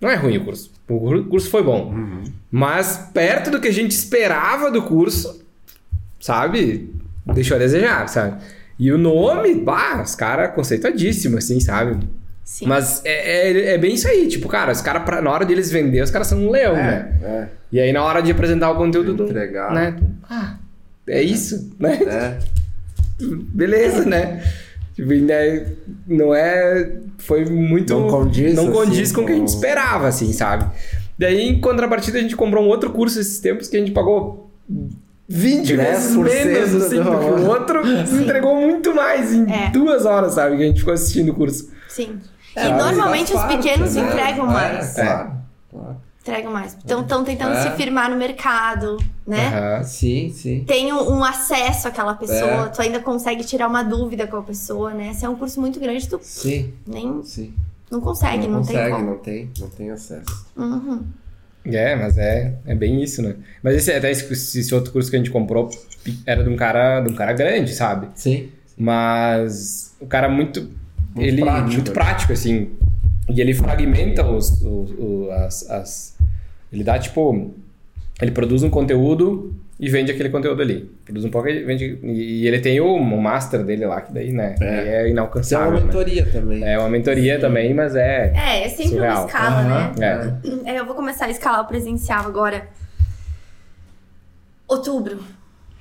Não é ruim o curso. O cur- curso foi bom. Uhum. Mas perto do que a gente esperava do curso, sabe? Deixou a desejar, sabe? E o nome, bah, os caras conceituadíssimos, assim, sabe? Sim. Mas é, é, é bem isso aí, tipo, cara, os caras, na hora de eles vender, os caras são um leão, né? É, E aí na hora de apresentar o conteúdo, tu, Entregar. né? ah, é isso, né? é. É. Beleza, né? Tipo, né, não é. Foi muito. Não condiz, Não condiz assim, com o que a gente esperava, assim, sabe? Daí, em contrapartida, a gente comprou um outro curso esses tempos que a gente pagou 20 vezes 10% menos, assim, do que o outro entregou muito mais em É. duas horas, sabe? Que a gente ficou assistindo o curso. Sim. É, e normalmente os parte, pequenos né? entregam É, mais. Claro, claro. Entregam mais. Então estão tentando É. se firmar no mercado, né? Aham. Sim, sim. Tem um, um acesso àquela pessoa, É. tu ainda consegue tirar uma dúvida com a pessoa, né? Se é um curso muito grande, tu Sim, nem sim. não consegue, não, consegue, tem como. não tem, não tem acesso. Uhum. É, mas é, é bem isso, né? Mas esse, até esse, esse outro curso que a gente comprou era de um cara, de um cara grande, sabe? Sim. Mas o cara muito. Muito ele prático, muito né? prático, assim. E ele fragmenta os, os- o- as, as- Ele dá tipo. Ele produz um conteúdo e vende aquele conteúdo ali. Produz um pouco e vende. E ele tem o, o master dele lá, que daí, né? É. É, é Isso é inalcançável. uma né? mentoria também. É uma mentoria também, mas é. É, é sempre Surreal. uma escala, Aham. né? É. É, eu vou começar a escalar o presencial agora. Outubro.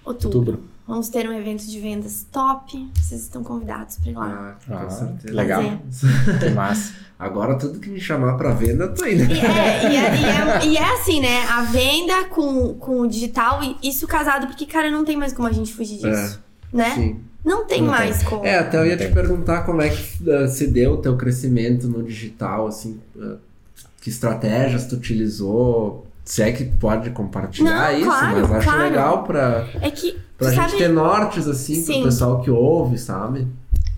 Outubro. Outubro. Vamos ter um evento de vendas top. Vocês estão convidados pra ir lá. Ah, com Ah, certeza. legal. Que massa. Agora tudo que me chamar pra venda, eu tô indo. E é, e, é, e, é, e é assim, né? A venda com, com o digital, e isso casado, porque, cara, não tem mais como a gente fugir disso. Né? Sim. Não tem Não mais como. É, até eu ia te tem. perguntar como é que eh, se deu o teu crescimento no digital, assim, eh, que estratégias tu utilizou, se é que pode compartilhar Não, isso, claro, mas acho claro. legal pra, É que, pra tu gente sabe, ter nortes, assim, Sim. pro pessoal que ouve, sabe?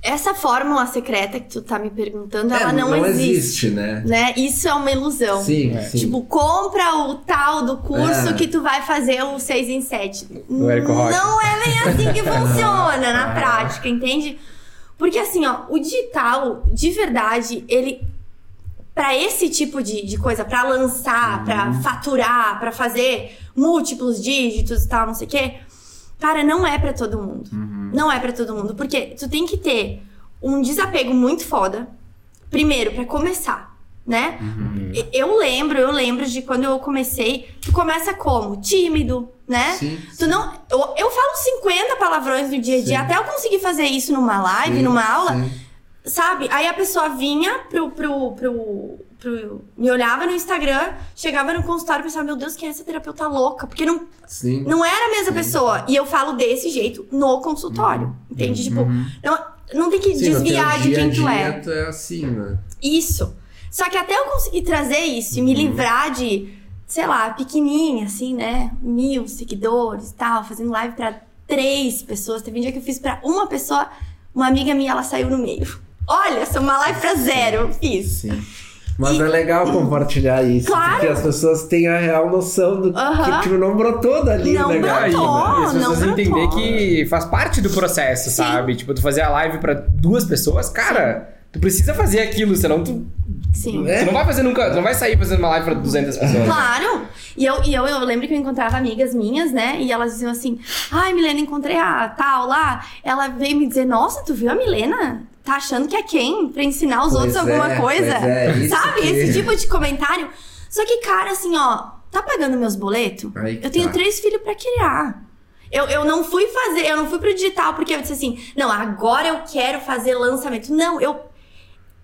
essa fórmula secreta que tu tá me perguntando, É, ela não, existe. né? Né? Isso é uma ilusão. Sim, É. sim. Tipo, compra o tal do curso É. que tu vai fazer o 6 em 7. Do Érico Rocha. Não é bem assim que funciona na prática, entende? Porque assim, ó, o digital, de verdade, ele. Pra esse tipo de, de coisa, pra lançar, pra faturar, pra fazer múltiplos dígitos e tal, não sei o quê, cara, não é pra todo mundo. Não é pra todo mundo. Porque tu tem que ter um desapego muito foda. Primeiro, pra começar, né? E- Eu lembro, eu lembro de quando eu comecei. Tu começa como? Tímido, né? Sim, Tu não. Eu, eu falo 50 palavrões no dia a dia, Sim. até eu conseguir fazer isso numa live, Sim, numa aula, sim. sabe? Aí a pessoa vinha pro, pro, pro, pro- Me olhava no Instagram, chegava no consultório e pensava, meu Deus, quem é essa terapeuta louca? Porque não, Sim. não era a mesma pessoa. E eu falo desse jeito no consultório. Entende? Tipo, não, não tem que Sim, desviar de quem tu é. é assim, né? Isso. Só que até eu conseguir trazer isso e me livrar de, sei lá, pequenininha, assim, né? Mil seguidores e tal, fazendo live pra três pessoas. Teve um dia que eu fiz pra uma pessoa, uma amiga minha, ela saiu no meio. Olha, sou uma live pra zero, eu fiz. Sim. Mas E- é legal compartilhar isso, Claro. porque as pessoas têm a real noção do Aham. que tipo, não brotou dali Não o negócio. brotou. né? As pessoas não entender brotou. que faz parte do processo, Sim. sabe? Tipo, tu fazer a live pra duas pessoas, cara, tu precisa fazer aquilo, senão tu, Sim. É. tu não vai fazer nunca, tu não vai sair fazendo uma live pra 200 pessoas. Claro! E, eu, e eu, eu lembro que eu encontrava amigas minhas, né? E elas diziam assim: Ai, Milena, encontrei a tal lá. Ela veio me dizer: Nossa, tu viu a Milena? Tá achando que é quem? Pra ensinar os Pois outros alguma é, coisa? é, Sabe? que- Esse tipo de comentário. Só que, cara, assim, ó, tá pagando meus boletos? Aí Eu tenho tá. três filhos pra criar. Eu, eu não fui fazer, eu não fui pro digital porque eu disse assim, não, agora eu quero fazer lançamento. Não, eu.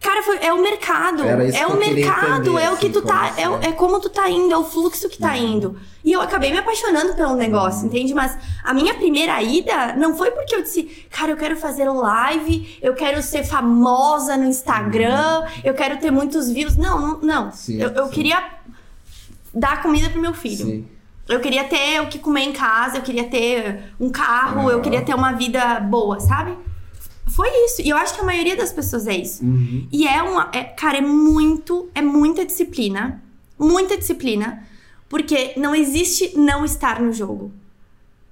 Cara, foi, é o mercado. É o mercado, entender, é o que assim, tu tá. como É, assim. é como tu tá indo, é o fluxo que tá indo. E eu acabei me apaixonando pelo negócio, entende? Mas a minha primeira ida não foi porque eu disse, cara, eu quero fazer live, eu quero ser famosa no Instagram, eu quero ter muitos views. Não, não, não. Sim, eu eu sim. queria dar comida pro meu filho. Sim. Eu queria ter o que comer em casa, eu queria ter um carro, eu queria ter uma vida boa, sabe? Foi isso. E eu acho que a maioria das pessoas é isso. Uhum. E é uma. É, cara, é muito. É muita disciplina. Muita disciplina. Porque não existe não estar no jogo.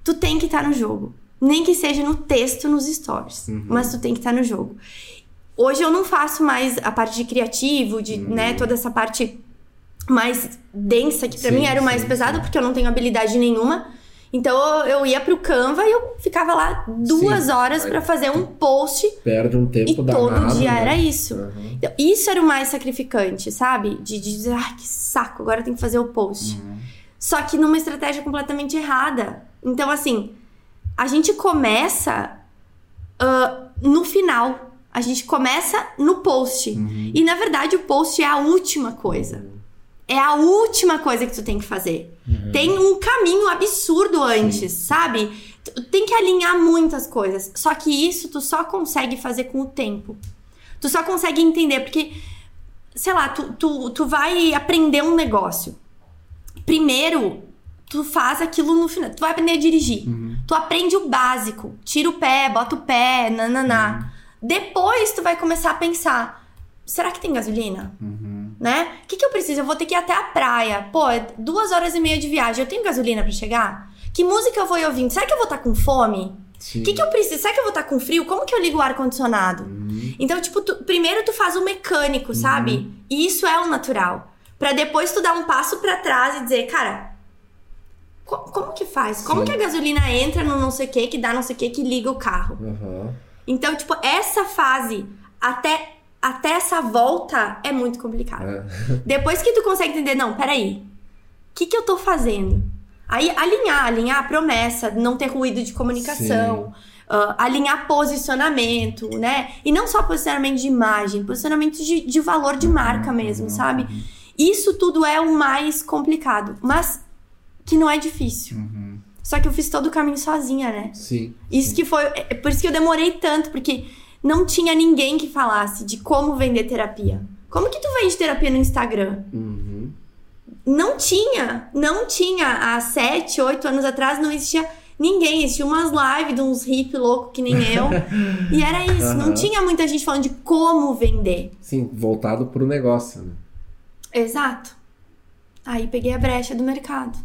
Tu tem que estar no jogo. Nem que seja no texto, nos stories. Mas tu tem que estar no jogo. Hoje eu não faço mais a parte de criativo, de, né, toda essa parte mais densa, que pra Sim, mim era o mais pesado, porque eu não tenho habilidade nenhuma. Então eu ia pro Canva e eu ficava lá duas Sim. horas pra fazer um post Perde um tempo e todo danado, dia né? era isso. Uhum. Então, isso era o mais sacrificante, sabe? De, de dizer, ai, que saco, agora tenho que fazer o post. Uhum. Só que numa estratégia completamente errada. Então, assim, a gente começa ah, no final. A gente começa no post. Uhum. E na verdade, o post é a última coisa. É a última coisa que tu tem que fazer. Tem um caminho absurdo antes, sabe? Tu Tem que alinhar muitas coisas. Só que isso tu só consegue fazer com o tempo. Tu só consegue entender, porque, sei lá, tu, tu, tu vai aprender um negócio. Primeiro, tu faz aquilo no final. Tu vai aprender a dirigir. Tu aprende o básico. Tira o pé, bota o pé, nananá. Depois tu vai começar a pensar: será que tem gasolina? Né? O que, que eu preciso? Eu vou ter que ir até a praia. Pô, é duas horas e meia de viagem. Eu tenho gasolina pra chegar? Que música eu vou ouvindo? Será que eu vou estar com fome? O que, que eu preciso? Será que eu vou estar com frio? Como que eu ligo o ar-condicionado? Então, tipo, tu- primeiro tu faz o mecânico, sabe? E isso é o natural. Pra depois tu dar um passo pra trás e dizer, cara, co- como que faz? Como Sim. que a gasolina entra no não sei o que, que dá não sei o que, que liga o carro? Aham. Então, tipo, essa fase até, até essa volta é muito complicada. É. Depois que tu consegue entender, não, peraí, o que, que eu tô fazendo? Aí alinhar, alinhar a promessa, não ter ruído de comunicação, ah, alinhar posicionamento, né? E não só posicionamento de imagem, posicionamento de, de valor de marca mesmo, sabe? Isso tudo é o mais complicado, mas que não é difícil. Só que eu fiz todo o caminho sozinha, né? Sim. Isso que foi. É por isso que eu demorei tanto, porque não tinha ninguém que falasse de como vender terapia. Como que tu vende terapia no Instagram? Uhum. Não tinha. Não tinha. Há sete, oito anos atrás não existia ninguém. Existia umas lives de uns hippie louco que nem eu. e era isso. Não Aham. tinha muita gente falando de como vender. Sim, voltado pro negócio, né? Exato. Aí peguei a brecha do mercado.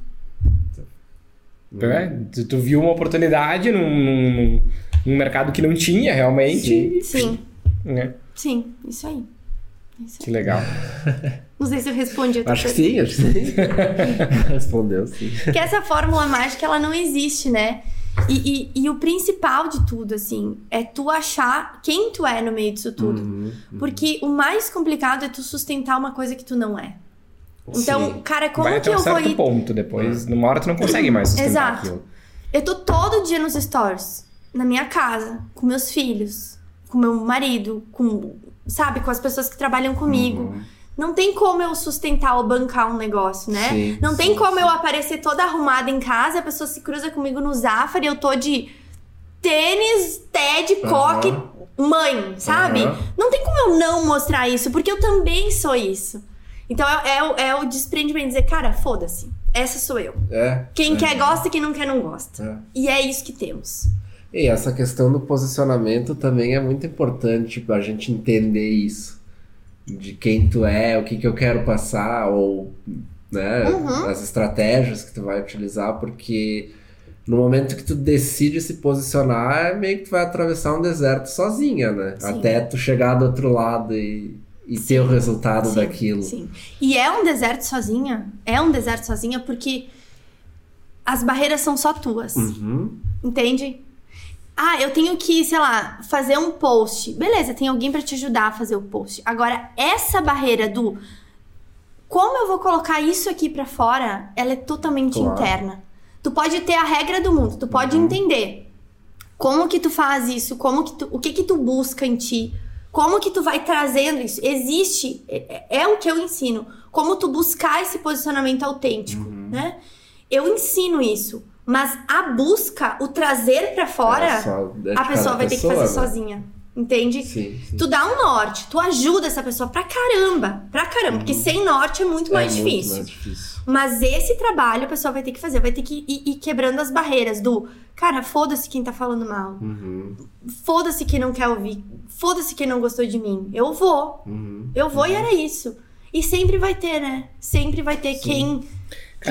É, tu, tu viu uma oportunidade num, num, num mercado que não tinha realmente. Sim, Né? sim, isso aí. Isso Que legal. Não sei se eu respondi a tua Acho que sim, acho que sim. Respondeu, sim. que essa fórmula mágica ela não existe, né? E, e, e o principal de tudo, assim, é tu achar quem tu é no meio disso tudo. Uhum. Porque o mais complicado é tu sustentar uma coisa que tu não é. Então, Sim. cara, como Vai que até um eu vou certo ir. ponto depois. Numa hora tu não consegue mais sustentar Exato. aquilo. Eu tô todo dia nos stories, na minha casa, com meus filhos, com meu marido, com, sabe, com as pessoas que trabalham comigo. Uhum. Não tem como eu sustentar ou bancar um negócio, né? Sim, não tem sim, como sim. eu aparecer toda arrumada em casa, a pessoa se cruza comigo no Zafari e eu tô de tênis, TED, coque, mãe, sabe? Aham. Não tem como eu não mostrar isso, porque eu também sou isso. Então é, é o- é o desprendimento, dizer, cara, foda-se, essa sou eu. É. Quem é, quer gosta, quem não quer não gosta. é. E é isso que temos. E essa questão do posicionamento também é muito importante pra gente entender isso. De quem tu é, o que, que eu quero passar, ou né, Uhum. as estratégias que tu vai utilizar, porque no momento que tu decide se posicionar, é meio que tu vai atravessar um deserto sozinha, né? Sim. Até tu chegar do outro lado e, e ter o resultado Sim, daquilo. Sim. E é um deserto sozinha. É um deserto sozinha porque as barreiras são só tuas. Uhum. Entende? Ah, eu tenho que, sei lá, fazer um post. Beleza, tem alguém pra te ajudar a fazer o post. Agora, essa barreira do como eu vou colocar isso aqui pra fora, ela é totalmente Claro. interna. Tu pode ter a regra do mundo, tu pode entender como que tu faz isso, como que tu, o que que tu busca em ti, como que tu vai trazendo isso. Existe, é, é o que eu ensino, como tu buscar esse posicionamento autêntico, né? Eu ensino isso, mas a busca, o trazer pra fora, É só- é a pessoa vai ter que pessoa, fazer né? sozinha. Entende? Sim, sim. Tu dá um norte, tu ajuda essa pessoa pra caramba, pra caramba, porque sem norte é muito mais Uhum. É muito difícil. mais difícil. Mas esse trabalho a pessoa vai ter que fazer, vai ter que ir, ir quebrando as barreiras do cara, foda-se quem tá falando mal, Uhum, foda-se quem não quer ouvir, foda-se quem não gostou de mim. Eu vou, uhum. eu vou e era isso. E sempre vai ter, né? Sempre vai ter quem, Cara,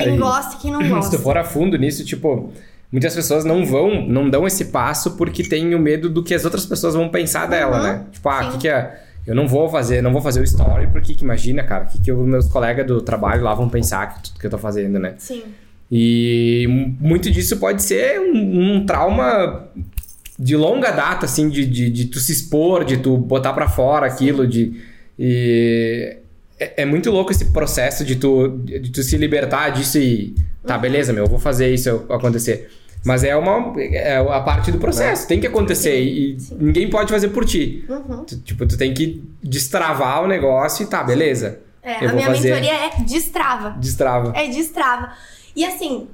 quem gosta e quem não Se tu gosta. for a fundo nisso, tipo, muitas pessoas não vão, não dão esse passo porque tem o medo do que as outras pessoas vão pensar dela, Uhum, né? Tipo, ah, o que que é? Eu não vou fazer, não vou fazer o story porque que imagina, cara, o que que os meus colegas do trabalho lá vão pensar que, que eu tô fazendo, né? Sim. E muito disso pode ser um, um trauma de longa data, assim, de, de, de tu se expor, de tu botar pra fora aquilo, de. E é, é muito louco esse processo de tu, de tu se libertar disso e. Tá, beleza, meu, eu vou fazer isso acontecer. Mas é uma. É a parte do processo, tem que acontecer. E sim. ninguém pode fazer por ti. Uhum. Tu- tipo, tu tem que destravar o negócio e tá, beleza. É, Eu a vou minha fazer- mentoria é destrava. Destrava. É destrava. E assim,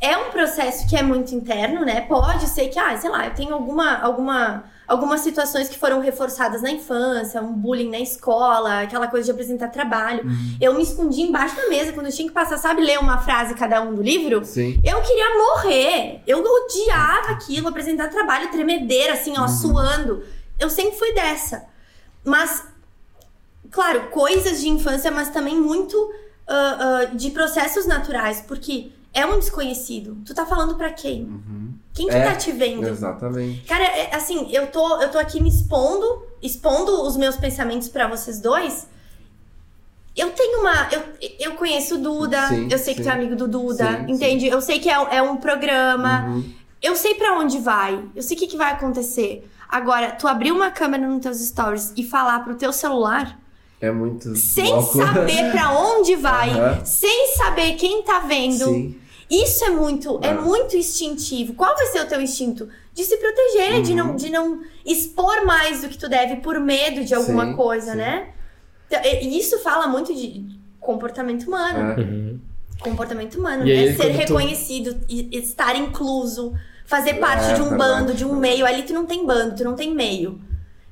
é um processo que é muito interno, né? Pode ser que, ah, sei lá, eu tenho alguma, alguma, algumas situações que foram reforçadas na infância, um bullying na escola, aquela coisa de apresentar trabalho. Eu me escondi embaixo da mesa quando eu tinha que passar, sabe, ler uma frase cada um do livro? Sim. Eu queria morrer. Eu odiava aquilo, apresentar trabalho tremedeira, assim, ó, suando. Eu sempre fui dessa. Mas, claro, coisas de infância, mas também muito ah, ah, de processos naturais, porque é um desconhecido. Tu tá falando pra quem? Quem que É, tá te vendo? Exatamente. Cara, é, assim, eu tô, eu tô aqui me expondo, expondo os meus pensamentos pra vocês dois. Eu tenho uma. Eu, eu conheço o Duda, Sim, eu sei que sim. tu é amigo do Duda, Sim, entende? Eu sei que é, é um programa. Uhum. Eu sei pra onde vai. Eu sei o que, que vai acontecer. Agora, tu abrir uma câmera nos teus stories e falar pro teu celular, É muito. sem louco. saber pra onde vai, Aham. sem saber quem tá vendo. Sim. Isso é muito, é Ah. muito instintivo. Qual vai ser o teu instinto? De se proteger, de, Uhum. não, de não expor mais do que tu deve por medo de alguma Sim, coisa, sim. né? Então, e- Isso fala muito de comportamento humano. É. Uhum. Comportamento humano, E aí, né? Ser quando tu- reconhecido, e- estar incluso, fazer parte É, de um verdade. bando, de um meio. Ali tu não tem bando, tu não tem meio.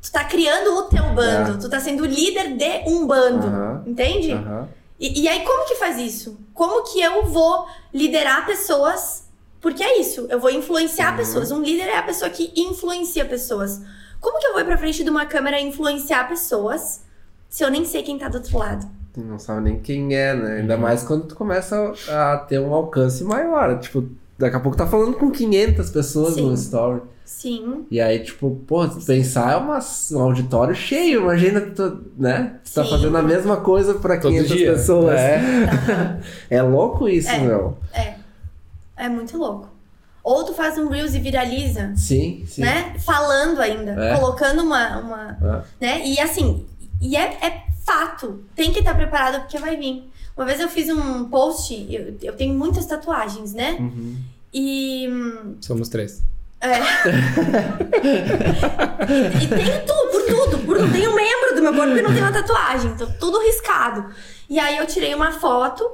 Tu tá criando o teu bando, É. tu tá sendo líder de um bando, Aham. entende? Aham. E, e aí, como que faz isso? Como que eu vou liderar pessoas? Porque é isso, eu vou influenciar Uhum. pessoas. Um líder é a pessoa que influencia pessoas. Como que eu vou ir pra frente de uma câmera e influenciar pessoas se eu nem sei quem tá do outro lado? Tu não sabe nem quem é, né? Ainda mais quando tu começa a ter um alcance maior. Tipo, daqui a pouco tá falando com 500 pessoas Sim. no story. Sim, E aí, tipo, pô, pensar é uma, um auditório cheio. Imagina tu, né? Tu tá Sim. fazendo a mesma coisa pra Todo 500 dia. pessoas. É. É louco isso, É. meu. é. É muito louco. Ou tu faz um Reels e viraliza, Sim, sim. né? Falando ainda, É. colocando uma, uma, É. né? E assim, e é, é fato. Tem que estar preparado porque vai vir. Uma vez eu fiz um post, eu, eu tenho muitas tatuagens, né? Uhum. E. hum, Somos três. É. e tem tudo, por tudo, por tudo. Tem um membro do meu corpo que não tem uma tatuagem, então tudo riscado. E aí eu tirei uma foto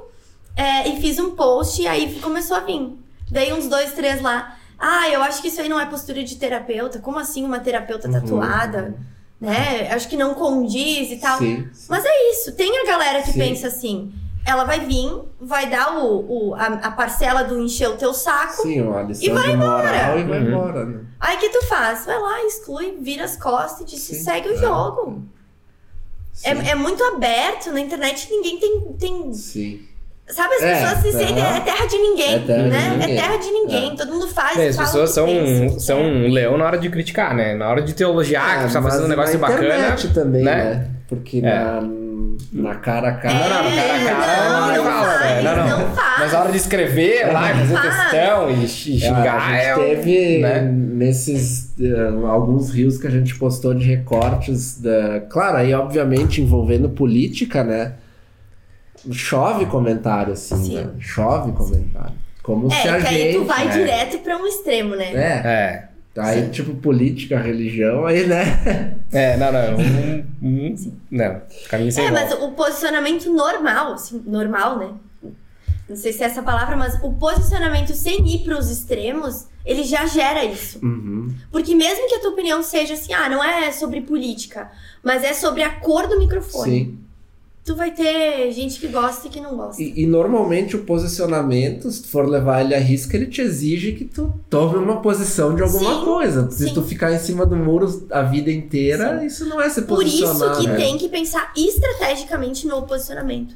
é, e fiz um post e aí começou a vir. Daí uns dois, três lá. Ah, eu acho que isso aí não é postura de terapeuta. Como assim uma terapeuta Uhum. tatuada? Né? Acho que não condiz e tal. Sim, sim. Mas é isso, tem a galera que Sim. pensa assim. Ela vai vir, vai dar o, o- a, a parcela do encher o teu saco. Sim, uma lição E vai de moral e vai Uhum. embora, né? Aí que tu faz? Vai lá, exclui, vira as costas e diz, Sim. segue o É. jogo. Sim. É, é muito aberto, na internet ninguém tem. tem Sim. Sabe, as É, pessoas se sentem. É terra de ninguém. É terra de né? ninguém. É terra de ninguém. Todo mundo faz. É, as pessoas que são, pensa, que são um leão na hora de criticar, né? Na hora de te elogiar, que tu tá Ah, mas fazendo um negócio na bacana. também, né? né? Porque É. na, na cara a cara. Não, não, no cara a cara não, não, não fala, faz, né? Não, não. não faz. Mas a hora de escrever lá, fazer faz. textão e, xingar a gente é um- teve né? nesses eh, alguns rios que a gente postou de recortes da. Claro, aí obviamente envolvendo política, né? Chove comentário, assim, Sim. né? Chove comentário. Como se a É, que aí gente. tu vai né? direto pra um extremo, né? É. É. Aí, tipo, política, religião, aí, né? É, não, não. Um, um, não. Caminho sem É, volta. mas o posicionamento normal, assim, normal, né? Não sei se é essa palavra, mas o posicionamento sem ir pros extremos, ele já gera isso. Uhum. Porque mesmo que a tua opinião seja assim, ah, não é sobre política, mas é sobre a cor do microfone. Sim. Tu vai ter gente que gosta e que não gosta. E, e normalmente o posicionamento, se tu for levar ele à risca, ele te exige que tu tome uma posição de alguma Sim, coisa. Se sim. tu ficar em cima do muro a vida inteira, isso não é se Por isso posicionar. que né? tem que pensar estrategicamente no posicionamento.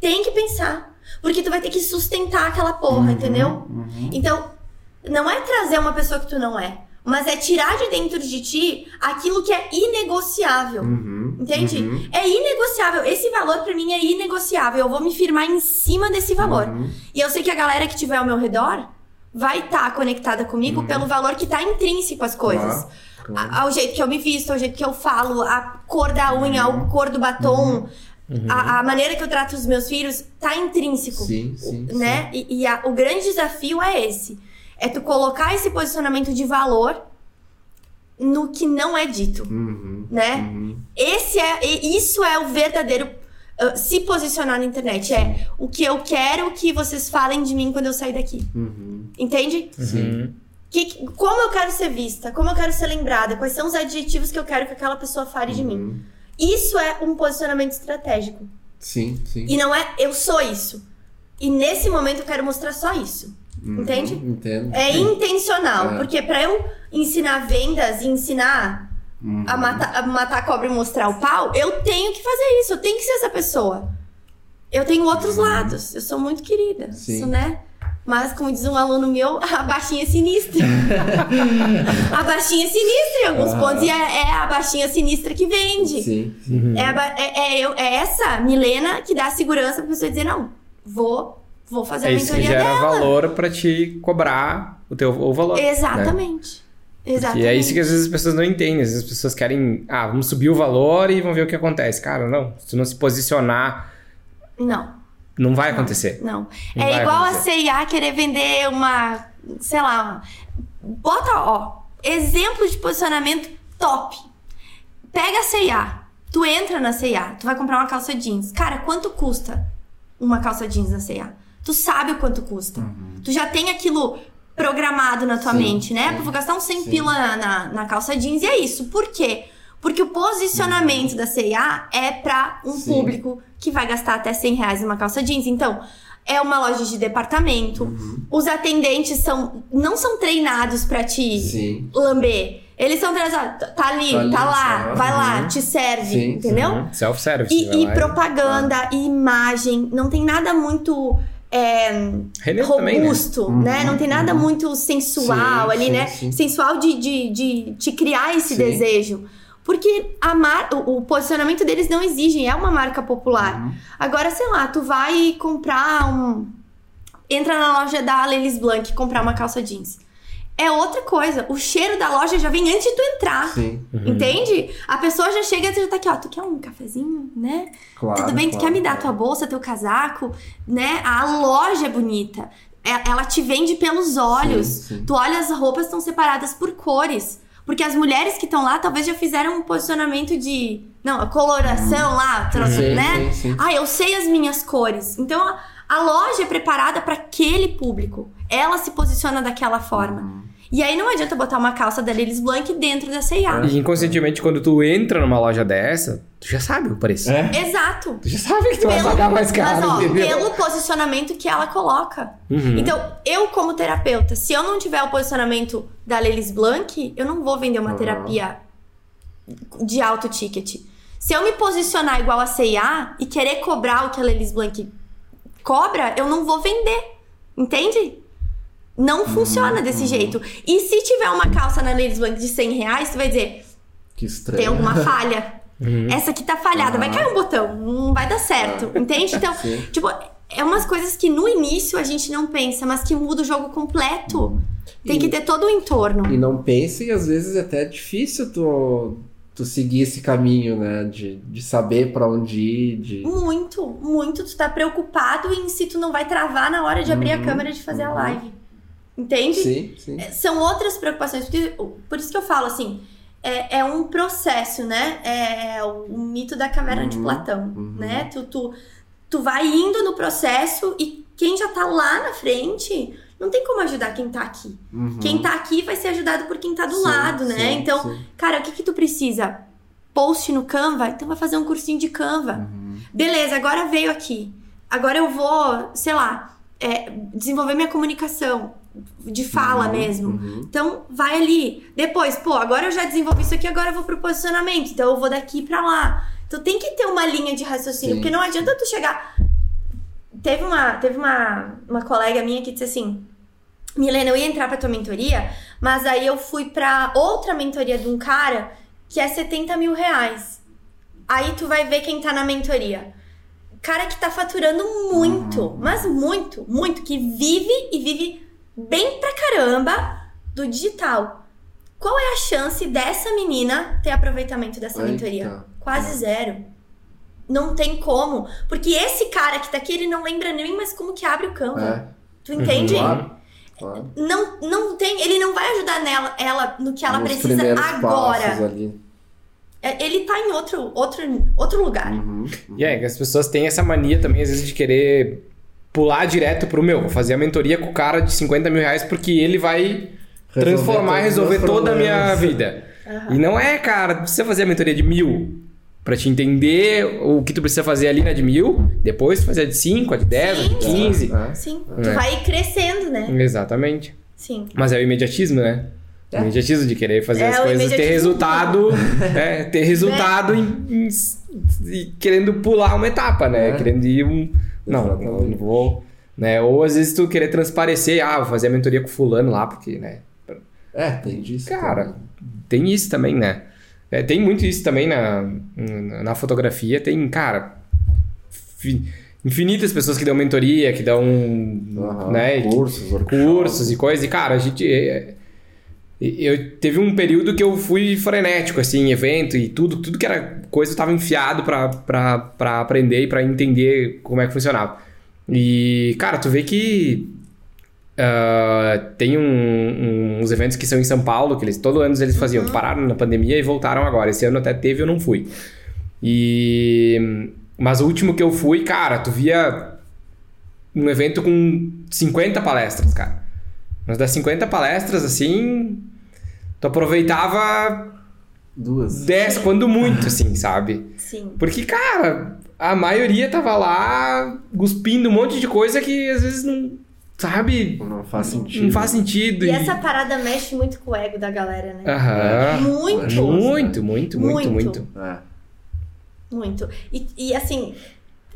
Tem que pensar. Porque tu vai ter que sustentar aquela porra, Uhum, entendeu? uhum. Então, não é trazer uma pessoa que tu não é, mas é tirar de dentro de ti aquilo que é inegociável. Uhum, Entende? uhum, É inegociável. Esse valor pra mim é inegociável. Eu vou me firmar em cima desse valor. uhum. E eu sei que a galera que tiver ao meu redor vai estar conectada comigo pelo valor que tá intrínseco às coisas. Uhum. A- ao jeito que eu me visto, ao jeito que eu falo, a cor da unha, Uhum. a cor do batom, a, a maneira que eu trato os meus filhos, tá intrínseco. Sim, sim. né? E, e a- o grande desafio é esse. É tu colocar esse posicionamento de valor no que não é dito, sim. Uhum, né? uhum. Esse é, isso é o verdadeiro uh, se posicionar na internet. É o que eu quero que vocês falem de mim quando eu sair daqui. Uhum. Entende? Sim. Que, como eu quero ser vista? Como eu quero ser lembrada? Quais são os adjetivos que eu quero que aquela pessoa fale de mim? Uhum. Isso é um posicionamento estratégico. Sim, sim. E não é eu sou isso. E nesse momento eu quero mostrar só isso. Uhum, Entende? Entendo. É intencional, É. porque pra eu ensinar vendas e ensinar Uhum. a matar, a matar a cobra e mostrar o pau, eu tenho que fazer isso, eu tenho que ser essa pessoa. Eu tenho outros lados, eu sou muito querida, Sim. isso, né? Mas, como diz um aluno meu, a baixinha é sinistra. a baixinha é sinistra em alguns Aham. pontos. E é, é a baixinha sinistra que vende. Sim, sim. É, a é, é eu- é essa Milena que dá segurança pra pessoa dizer, não, vou, vou fazer a É isso que mentoria gera dela. valor pra te cobrar o teu o valor. né? Exatamente. Exatamente. E é isso que às vezes as pessoas não entendem. Às vezes as pessoas querem, ah, vamos subir o valor e vamos ver o que acontece. Cara, não. Se tu não se posicionar, Não. não vai acontecer. Não. Não é igual acontecer. a CIA querer vender uma. Sei lá. Bota, ó. Exemplo de posicionamento top. Pega a CIA. Tu entra na CIA. Tu vai comprar uma calça jeans. Cara, quanto custa uma calça jeans na CIA? Tu sabe o quanto custa. Tu já tem aquilo programado na tua Sim, mente, né? sim. Pô, Vou gastar uns 100 Sim. pila na, na, na calça jeans. E é isso. Por quê? Porque o posicionamento da CIA é pra um Sim. público que vai gastar até 100 reais numa calça jeans. Então, é uma loja de departamento. Uhum. Os atendentes são não são treinados pra te Sim. lamber. Eles são treinados, ó, tá ali, Tá tá, ali, lá, tá. vai lá, Uhum. te serve, Sim, entendeu? Uhum. Self-service. E, e lá propaganda, e imagem, não tem nada muito é, Renner também, né? robusto, né? Não tem nada muito sensual Sim, ali, sim, né? sim. Sensual de, de, de te criar esse Sim. desejo. Porque a mar... o, posicionamento deles não exige, é uma marca popular. Uhum. Agora, sei lá, tu vai comprar um. Entra na loja da Lelis Blanc comprar uma calça jeans. É outra coisa. O cheiro da loja já vem antes de tu entrar. Sim. Uhum. Entende? A pessoa já chega e já tá aqui, ó. Tu quer um cafezinho, né? Claro. Tudo bem? Tu claro, quer me dar claro. tua bolsa, teu casaco, né? A loja é bonita. É- Ela te vende pelos olhos. Sim, sim. Tu olha, as roupas estão separadas por cores. Porque as mulheres que estão lá talvez já fizeram um posicionamento de. Não, a coloração lá, tra- Sim, né? sim, sim. Ah, eu sei as minhas cores. Então a, a loja é preparada para aquele público. Ela se posiciona daquela forma. E aí não adianta botar uma calça da Lilis Blanc dentro da C&A. E inconscientemente, quando tu entra numa loja dessa, tu já sabe o preço. É? Exato. Tu já sabe que tu vai Pelo- pagar mais caro, Mas, ó, entendeu? pelo posicionamento que ela coloca. Uhum. Então, eu, como terapeuta, se eu não tiver o posicionamento da Lelis Blanc, eu não vou vender uma Uhum. terapia de alto ticket. Se eu me posicionar igual a CIA e querer cobrar o que a Lelis Blanc cobra, eu não vou vender. Entende? Não funciona desse jeito. E se tiver uma calça na Lelis Blanc de 100 reais, tu vai dizer, Que estranho. tem alguma falha. Uhum. Essa aqui tá falhada, vai Ah. cair um botão, não vai dar certo, entende? Então, Sim. tipo, é umas coisas que no início a gente não pensa, mas que muda o jogo completo. Tem E- que ter todo o entorno. E não pense e às vezes é até difícil tu, tu seguir esse caminho, né? De, de saber pra onde ir, de... Muito, muito. Tu tá preocupado em se tu não vai travar na hora de abrir a Uhum, câmera e de fazer a uhum. live. Entende? Sim, sim. São outras preocupações. Porque, por isso que eu falo assim, é, é um processo, né? É o, o mito da caverna de Uhum, Platão, uhum. né? Tu, tu, tu vai indo no processo e quem já tá lá na frente não tem como ajudar quem tá aqui. Uhum. Quem tá aqui vai ser ajudado por quem tá do Sim, lado, né? sim, então, sim. cara, o que que tu precisa? Post no Canva? Então vai fazer um cursinho de Canva. Uhum. Beleza, agora veio aqui. Agora eu vou, sei lá, é, desenvolver minha comunicação de fala Uhum, mesmo. uhum. Então, vai ali. Depois, pô, agora eu já desenvolvi isso aqui, agora eu vou pro posicionamento. Então, eu vou daqui pra lá. Então, tem que ter uma linha de raciocínio. Sim. Porque não adianta tu chegar... Teve uma, teve uma, uma colega minha que disse assim... Milena, eu ia entrar pra tua mentoria, mas aí eu fui pra outra mentoria de um cara que é 70 mil reais. Aí tu vai ver quem tá na mentoria. Cara que tá faturando muito, Uhum. mas muito, muito, que vive e vive bem pra caramba do digital. Qual é a chance dessa menina ter aproveitamento dessa Eita. mentoria? Quase zero. Não tem como. Porque esse cara que tá aqui, ele não lembra nem mais como que abre o Canva. É, Tu entende? claro, claro. Não, não tem, ele não vai ajudar nela, ela no que ela Nos precisa primeiros agora. passos ali. É, Ele tá em outro, outro, outro lugar. Uhum. E é, que as pessoas têm essa mania também, às vezes, de querer pular direto pro meu. Vou fazer a mentoria com o cara de 50 mil reais porque ele vai Resolver transformar e resolver toda a minha vida. Aham. E não é, cara, precisa fazer a mentoria de mil pra te entender o que tu precisa fazer ali na de mil, depois tu fazer a de 5, a de 10, a de Sim. 15. É. Sim, É. tu vai crescendo, né? Exatamente. Sim. Mas é o imediatismo, né? O É. imediatismo de querer fazer É, as o coisas, ter resultado, é, ter resultado em, em- e querendo pular uma etapa, né? É. Querendo ir um. Não, não vou. Né? Ou às vezes tu querer transparecer, ah, vou fazer a mentoria com fulano lá, porque, né? É, tem disso. Cara, também. tem isso também, né? É, tem muito isso também na, na fotografia. Tem, cara, fi- infinitas pessoas que dão mentoria, que dão Aham, né, cursos, workshops. cursos e coisas. E, cara, a gente. Eu teve um período que eu fui frenético, assim, em evento e tudo, tudo que era coisa eu tava enfiado pra aprender e pra entender como é que funcionava. E, cara, tu vê que ah, tem um- um- uns eventos que são em São Paulo, que eles todo ano eles faziam, pararam na pandemia e voltaram agora. Esse ano até teve, eu não fui. E mas o último que eu fui, cara, tu via um evento com 50 palestras, cara. Mas das 50 palestras assim, tu aproveitava Duas. 10 quando muito, assim, sabe? Sim. Porque, cara, a maioria tava lá cuspindo um monte de coisa que às vezes não, sabe, Não faz sentido. não faz sentido. E essa parada mexe muito com o ego da galera, né? Aham. Muito. Muito, muito, muito, Muito. muito. É. Muito. E, e, assim,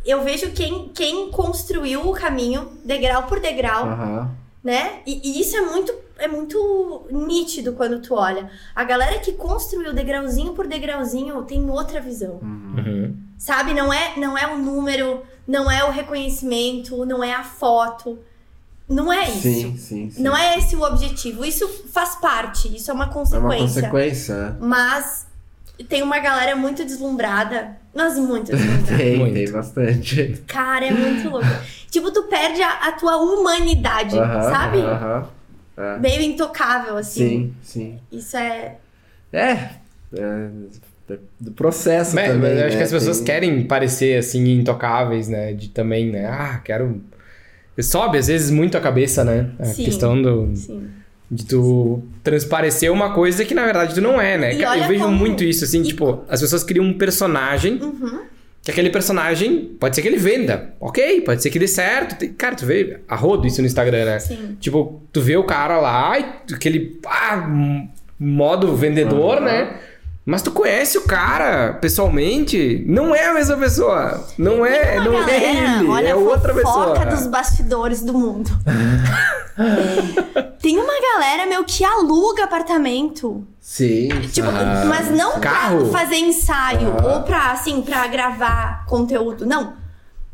eu vejo quem, quem construiu o caminho degrau por degrau, Aham. Né? E, e isso é muito, é muito nítido quando tu olha. A galera que construiu degrauzinho por degrauzinho tem outra visão. Uhum. Sabe? Não é, não é o número, não é o reconhecimento, não é a foto. Não é isso. Sim, sim, sim. Não é esse o objetivo. Isso faz parte, isso é uma É uma consequência. consequência. Mas tem uma galera muito deslumbrada. Mas deslumbrada. Tem, Muito. tem bastante. Cara, é muito louco. tipo, tu perde a, a tua humanidade, Aham, sabe? aham. É. Meio intocável, assim. Sim, sim. Isso é. É. é do processo Mas, também. mas eu acho né? que as pessoas Tem- querem parecer assim intocáveis, né? De também, né? Ah, quero. Sobe às vezes muito a cabeça, né? A Sim. questão do, Sim. De tu transparecer uma coisa que na verdade tu não é, né? E eu vejo como- muito isso, assim, e- tipo, as pessoas criam um personagem Uhum. que aquele personagem pode ser que ele venda, ok, pode ser que dê certo. Tem- Cara, tu vê a rodo isso no Instagram, né? Sim. Tipo, tu vê o cara lá, e aquele ah, modo vendedor, Aham. né? Mas tu conhece o cara pessoalmente, não é a mesma pessoa. Não é, não galera, é ele, olha é a outra pessoa. dos bastidores do mundo. Tem uma galera, meu, que aluga apartamento. Sim. Tipo, Ah, mas não carro? pra fazer ensaio Ah. ou pra, assim, pra gravar conteúdo. Não.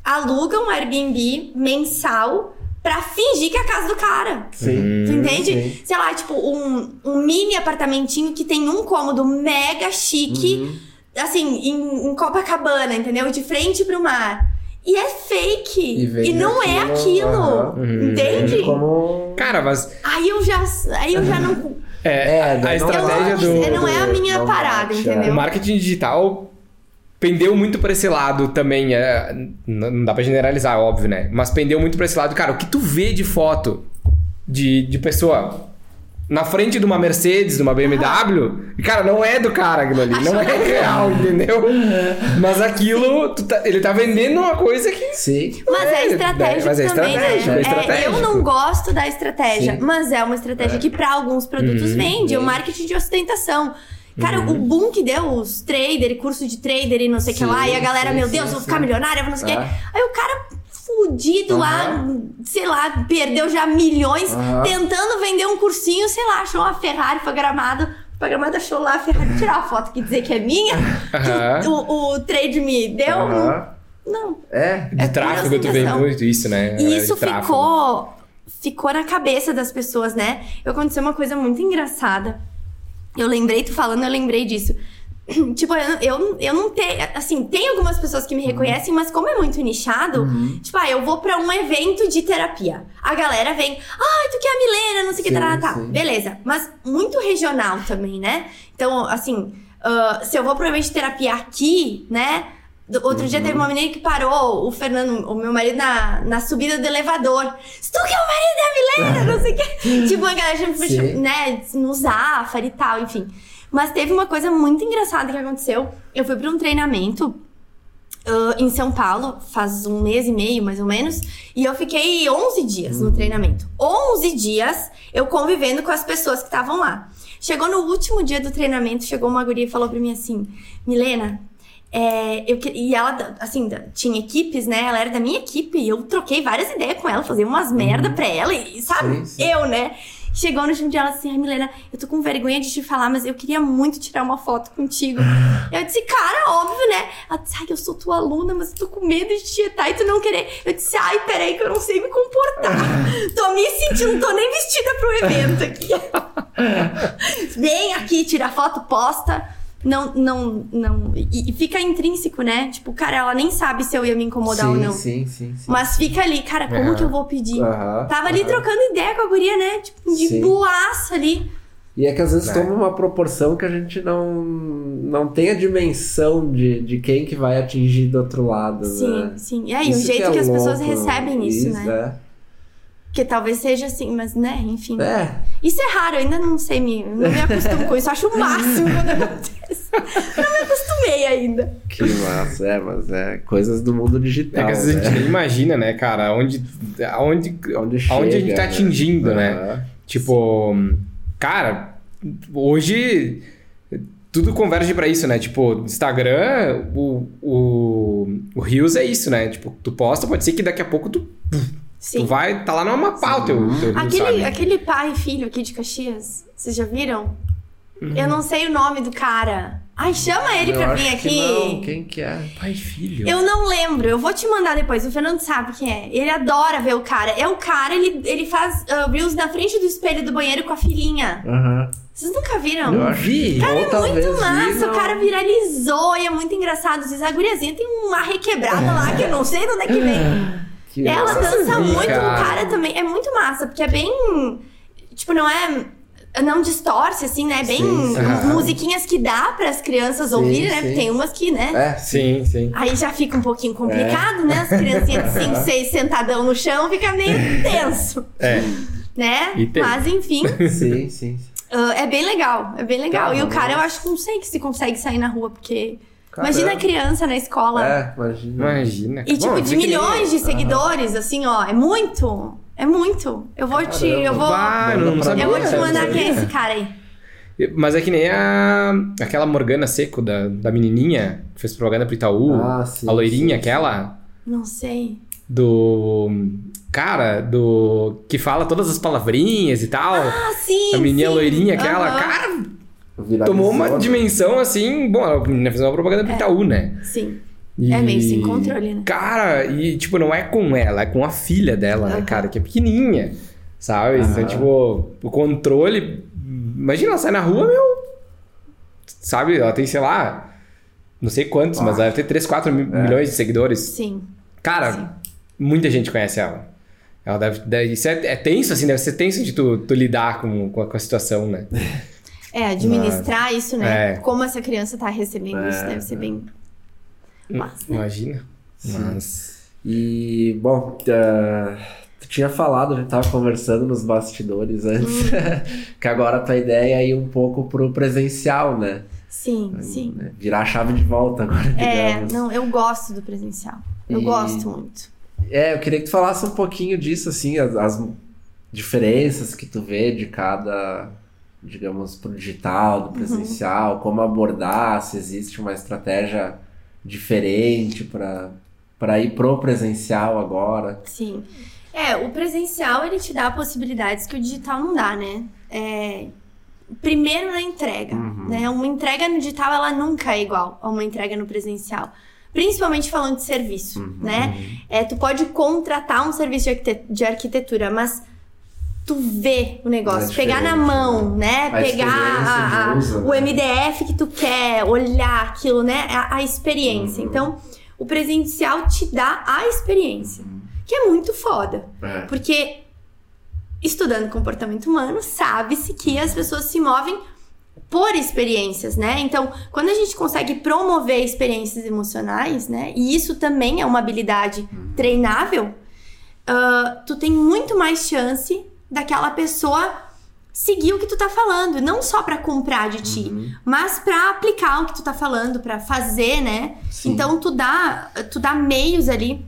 Aluga um Airbnb mensal pra fingir que é a casa do cara. Sim. Tu entende? sim. Sei lá, tipo, um, um mini apartamentinho que tem um cômodo mega chique, Uhum. assim, em, em Copacabana, entendeu? De frente pro mar. E é fake. E E, não é aquilo, aquilo. aham. Uhum. Entende? Como. Cara, mas Aí eu já. Aí eu já não. é, É, a não- Eu estratégia não, do. não é a minha parada, é. O entendeu? marketing digital pendeu muito pra esse lado também. É, não dá pra generalizar, óbvio, né? Mas pendeu muito pra esse lado. Cara, o que tu vê de foto de, de pessoa na frente de uma Mercedes, de uma BMW, cara, não é do cara aquilo ali. Não é real, entendeu? Mas aquilo, tu tá- ele tá vendendo uma coisa que. Sim. Mas é É, estratégico mas é também, estratégico, né? é estratégico. eu não gosto da estratégia, Sim. mas é uma estratégia que pra alguns produtos Uhum, vende. É o sim. marketing de ostentação. Cara, o boom que deu os trader, curso de trader e não sei o que Sim, lá, e a galera, sim, meu sim, Deus, vou sim. ficar milionária, vou não sei o É. quê. Aí o cara fudido lá, sei lá, perdeu já milhões Aham. tentando vender um cursinho, sei lá, achou uma Ferrari pra gramado. Pra gramado achou lá a Ferrari, tirar uma foto aqui e dizer que é minha. Que o, o trade me deu. Não, É. De É tráfego, tu vê muito isso, né? E isso ficou ficou na cabeça das pessoas, né? Aconteceu uma coisa muito engraçada. Eu lembrei, tu falando, eu lembrei disso. Tipo, eu, eu, eu não tenho. Assim, tem algumas pessoas que me reconhecem, mas como é muito nichado, tipo, ah, eu vou pra um evento de terapia. A galera vem, ai, tu que é a Milena, não sei o que, tá, tá. Beleza. Mas muito regional também, né? Então, assim, ah, se eu vou pra um evento de terapia aqui, né? Outro dia teve uma menina que parou, o Fernando, o meu marido, na, na subida do elevador. Se tu que é o marido da Milena, não sei o quê. tipo, a galera já, né, no Zafari e tal, enfim. Mas teve uma coisa muito engraçada que aconteceu. Eu fui pra um treinamento ah, em São Paulo, faz um mês e meio, mais ou menos. E eu fiquei 11 dias no treinamento. 11 dias eu convivendo com as pessoas que estavam lá. Chegou no último dia do treinamento, chegou uma guria e falou pra mim assim: Milena, É, eu, e ela, assim, tinha equipes, né? Ela era da minha equipe e eu troquei várias ideias com ela, fazia umas merda pra ela e, sabe? Uhum. Sim, sim. Eu, né? Chegou no último dia, ela assim, ai, Milena, eu tô com vergonha de te falar, mas eu queria muito tirar uma foto contigo. eu disse, cara, óbvio, né? Ela disse, ai, eu sou tua aluna, mas eu tô com medo de te etar e tu não querer. Eu disse, ai, peraí, que eu não sei me comportar. tô me sentindo, não tô nem vestida pro evento aqui. Vem aqui, tira foto, posta. Não, não, não. E, e fica intrínseco, né? Tipo, cara, ela nem sabe se eu ia me incomodar sim, ou não. Sim, sim, sim. Mas fica ali, cara, como que eu vou pedir? Aham, Tava ali trocando ideia com a guria, né? Tipo, de Sim. boaça ali. E é que às vezes É. toma uma proporção que a gente não, não tem a dimensão de, de quem que vai atingir do outro lado, Sim, né? sim. E aí, o Isso jeito é que, as pessoas louco, recebem isso, né? Que talvez seja assim, mas né, enfim. É. é. Isso é raro, eu ainda não sei me. Não me acostumo com isso. Acho o máximo quando acontece. Não me acostumei ainda. Que massa, é, mas é coisas do mundo É digital. que às vezes a gente né? nem imagina, né, cara, aonde, aonde, Onde aonde a gente chega, tá né? atingindo, né? Aham. Tipo, cara, hoje tudo converge pra isso, né? Tipo, Instagram, o, o, o Reels é isso, né? Tipo, tu posta, pode ser que daqui a pouco tu, Sim. tu vai, tá lá no mapa o teu, teu Aquele, sabe? aquele pai e filho aqui de Caxias, vocês já viram? Uhum. Eu não sei o nome do cara. Ai, chama ele Eu pra vir que aqui. Não, quem que é? Pai e filho. Eu não lembro, eu vou te mandar depois. O Fernando sabe quem é. Ele adora ver o cara. É o cara, ele, ele faz uh, reels na frente do espelho do banheiro com a filhinha. Aham. Vocês nunca viram? Eu vi. que- Cara, é muito massa, vi, o cara viralizou e é muito engraçado. Vezes a guriazinha tem uma requebrada lá que eu não sei de onde é que vem. que Ela dança vi, muito, cara. o cara também. É muito massa, porque é bem. Tipo, não é. Não distorce, assim, né? Bem. Sim. Musiquinhas que dá para as crianças Sim, ouvirem, né? Porque tem umas que, né? É, Sim, sim. Aí já fica um pouquinho complicado, né? As criancinhas de 5, 6 sentadão no chão, fica meio tenso, É. né? E. Mas enfim, sim, sim. ah, é bem legal, é bem legal. e o cara, eu acho que não sei que se consegue sair na rua, porque. Caramba. Imagina a criança na escola. É, imagina. Imagina. E tipo, Bom, de milhões de seguidores, assim, ó, é muito. É muito. Eu vou te. Eu vou. Eu não sabia. Eu vou te Sabia, mandar quem é esse cara aí. Mas é que nem a, aquela Morgana Seco da, da menininha que fez propaganda pro Itaú. Ah, sim, a loirinha, sim, aquela Não sei. do. Cara, do. Que fala todas as palavrinhas e tal. Ah, sim. a menininha sim. loirinha, aquela. Aham. Cara, tomou uma né? dimensão assim. Bom, a menina fez uma propaganda pro Itaú, né? Sim. E- É meio sem controle, né? Cara, e tipo, não é com ela, é com a filha dela, né, Aham. cara? Que é pequenininha, sabe? Então, Aham. tipo, o controle. Imagina, ela sai na rua, meu. Sabe? Ela tem, sei lá. Não sei quantos, mas ela deve ter 3, 4 mi- É. milhões de seguidores. Sim. Cara, Sim. muita gente conhece ela. Ela deve. deve isso é, é tenso, assim, deve ser tenso de tu, tu lidar com, com, a, com a situação, né? É, administrar isso, né? É. Como essa criança tá recebendo isso, É, deve ser bem. Mas, né? Imagina. Mas. E, bom, ah, tu tinha falado, a gente tava conversando nos bastidores antes, que agora a tua ideia é ir um pouco pro presencial, né? Sim, sim. Né? Virar a chave de volta agora, É, digamos. não, eu gosto do presencial. Eu E- gosto muito. É, eu queria que tu falasse um pouquinho disso, assim, as, as diferenças que tu vê de cada, digamos, pro digital, do presencial, como abordar, se existe uma estratégia diferente para para ir pro presencial agora. Sim. É, o presencial ele te dá possibilidades que o digital não dá, né? É, primeiro na entrega, Uhum. né? Uma entrega no digital ela nunca é igual a uma entrega no presencial. Principalmente falando de serviço, Uhum. né? É, tu pode contratar um serviço de arquite- de arquitetura, mas tu vê o negócio, É pegar na mão, né? A Pegar a- a- uso, o né? MDF que tu quer, olhar aquilo, né? A, experiência. Uhum. Então, o presencial te dá a experiência, que é muito foda. É. Porque estudando comportamento humano, sabe-se que as pessoas se movem por experiências, né? Então, quando a gente consegue promover experiências emocionais, né? E isso também é uma habilidade treinável, ah, tu tem muito mais chance daquela pessoa seguir o que tu tá falando, não só pra comprar de ti, Uhum. mas pra aplicar o que tu tá falando, pra fazer, né? Sim. Então tu dá, tu dá meios ali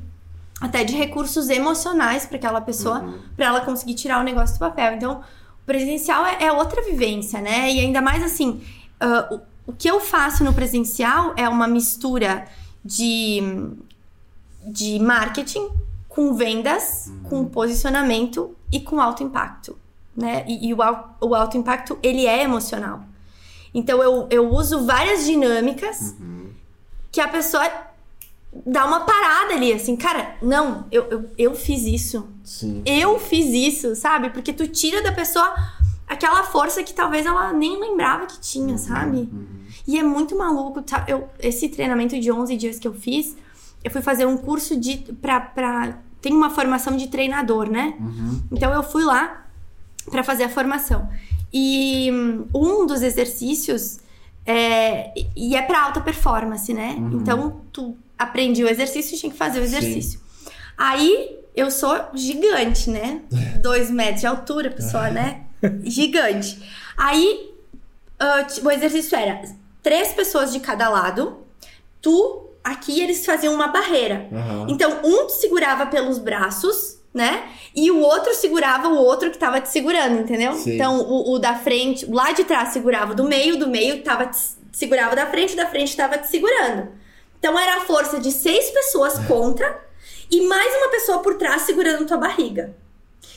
até de recursos emocionais pra aquela pessoa, Uhum. pra ela conseguir tirar o negócio do papel. Então, o presencial é, é outra vivência, né? E ainda mais assim, ah, o- o que eu faço no presencial é uma mistura de, de marketing com vendas, com posicionamento e com alto impacto, né? E, e o, o alto impacto, ele é emocional. Então, eu, eu uso várias dinâmicas que a pessoa dá uma parada ali, assim, cara, não, eu, eu, eu fiz isso. Sim. Eu fiz isso, sabe? Porque tu tira da pessoa aquela força que talvez ela nem lembrava que tinha, sabe? E é muito maluco, tá? Eu, esse treinamento de 11 dias que eu fiz, eu fui fazer um curso de pra, pra tem uma formação de treinador, né? Então eu fui lá pra fazer a formação. E hum, um dos exercícios é, e é pra alta performance, né? Então tu aprende o exercício e tinha que fazer o exercício. Aí eu sou gigante, né? Dois metros de altura, pessoa, né? Gigante. Aí t- o exercício era três pessoas de cada lado. Tu, aqui eles faziam uma barreira. Aham. Então, um te segurava pelos braços, né? E o outro segurava o outro que tava te segurando, entendeu? Sim. Então, o, o da frente, lá de trás segurava do meio, do meio tava te, segurava da frente, da frente tava te segurando. Então, era a força de seis pessoas contra e mais uma pessoa por trás segurando tua barriga.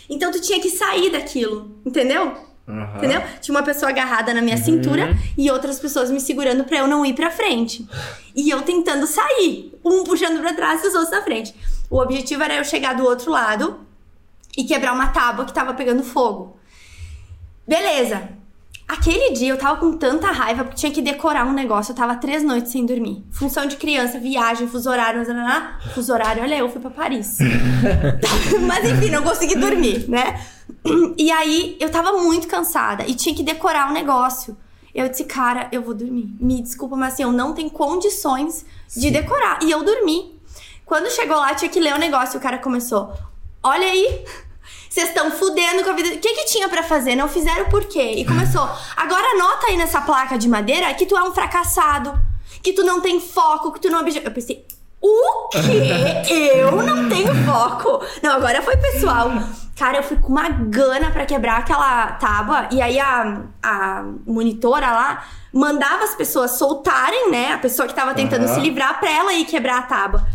Então, tu tinha que sair daquilo, entendeu? Aham. Entendeu? Tinha uma pessoa agarrada na minha cintura e outras pessoas me segurando pra eu não ir pra frente. E eu tentando sair, um puxando pra trás e os outros na frente. O objetivo era eu chegar do outro lado e quebrar uma tábua que tava pegando fogo. Beleza. Aquele dia eu tava com tanta raiva porque tinha que decorar um negócio. Eu tava três noites sem dormir. Função de criança, viagem, fuso horário, fuso horário, olha, eu fui pra Paris. Mas enfim, não consegui dormir, né? E aí eu tava muito cansada e tinha que decorar o negócio. Eu disse, cara, eu vou dormir. Me desculpa, mas assim, eu não tenho condições de decorar. E eu dormi. Quando chegou lá, tinha que ler o negócio. E o cara começou: Olha aí, vocês estão fudendo com a vida. O que que tinha pra fazer? Não fizeram por quê? E começou: Agora anota aí nessa placa de madeira que tu é um fracassado, que tu não tem foco, que tu não obje... Eu pensei: O quê? Eu não tenho foco. Não, agora foi pessoal. Cara, eu fui com uma gana pra quebrar aquela tábua. E aí a, a monitora lá mandava as pessoas soltarem, né? A pessoa que tava tentando Aham. se livrar pra ela ir quebrar a tábua.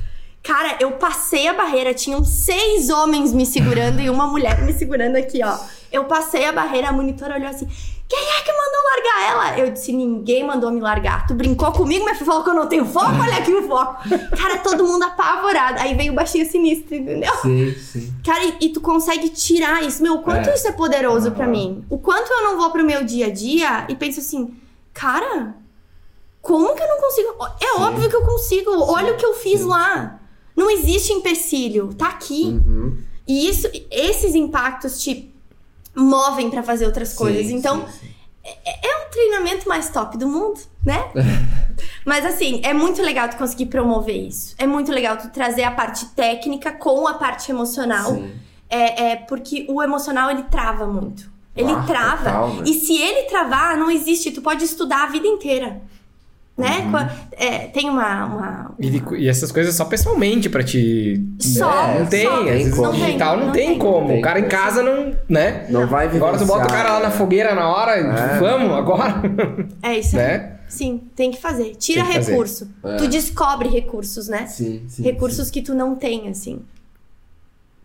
Cara, eu passei a barreira, tinham seis homens me segurando e uma mulher me segurando aqui, ó. Eu passei a barreira, a monitora olhou assim: quem é que mandou largar ela? Eu disse: ninguém mandou me largar. Tu brincou comigo, mas falou que eu não tenho foco? Olha aqui o foco. Cara, todo mundo apavorado. Aí veio o baixinho sinistro, entendeu? Sim, sim. Cara, e, e tu consegue tirar isso. Meu, o quanto É. isso é poderoso pra Aham. mim. O quanto eu não vou pro meu dia a dia e penso assim, cara, como que eu não consigo? É Sim. óbvio que eu consigo. Olha o que eu fiz sim. lá. Não existe empecilho. Tá aqui. Uhum. E isso, esses impactos te movem pra fazer outras coisas. Sim, então, sim, sim. é o treinamento mais top do mundo, né? Mas assim, é muito legal tu conseguir promover isso. É muito legal tu trazer a parte técnica com a parte emocional. É, é porque o emocional ele trava muito. Ele Ah, trava. total, né? E se ele travar, não existe. Tu pode estudar a vida inteira. Né? Uhum. É, tem uma. uma- E, e essas coisas só pessoalmente pra te. Só, não tem, só. às vezes Não tem, digital não, não tem, tem. como. Tem o cara em casa não, né? Não vai Agora tu bota o cara lá na vivenciar, fogueira na hora, É. vamos, agora. É isso aí. né? Sim, tem que fazer. Tira que fazer. recurso. É. Tu descobre recursos, né? Sim, sim. recursos que tu não tem, assim. sim.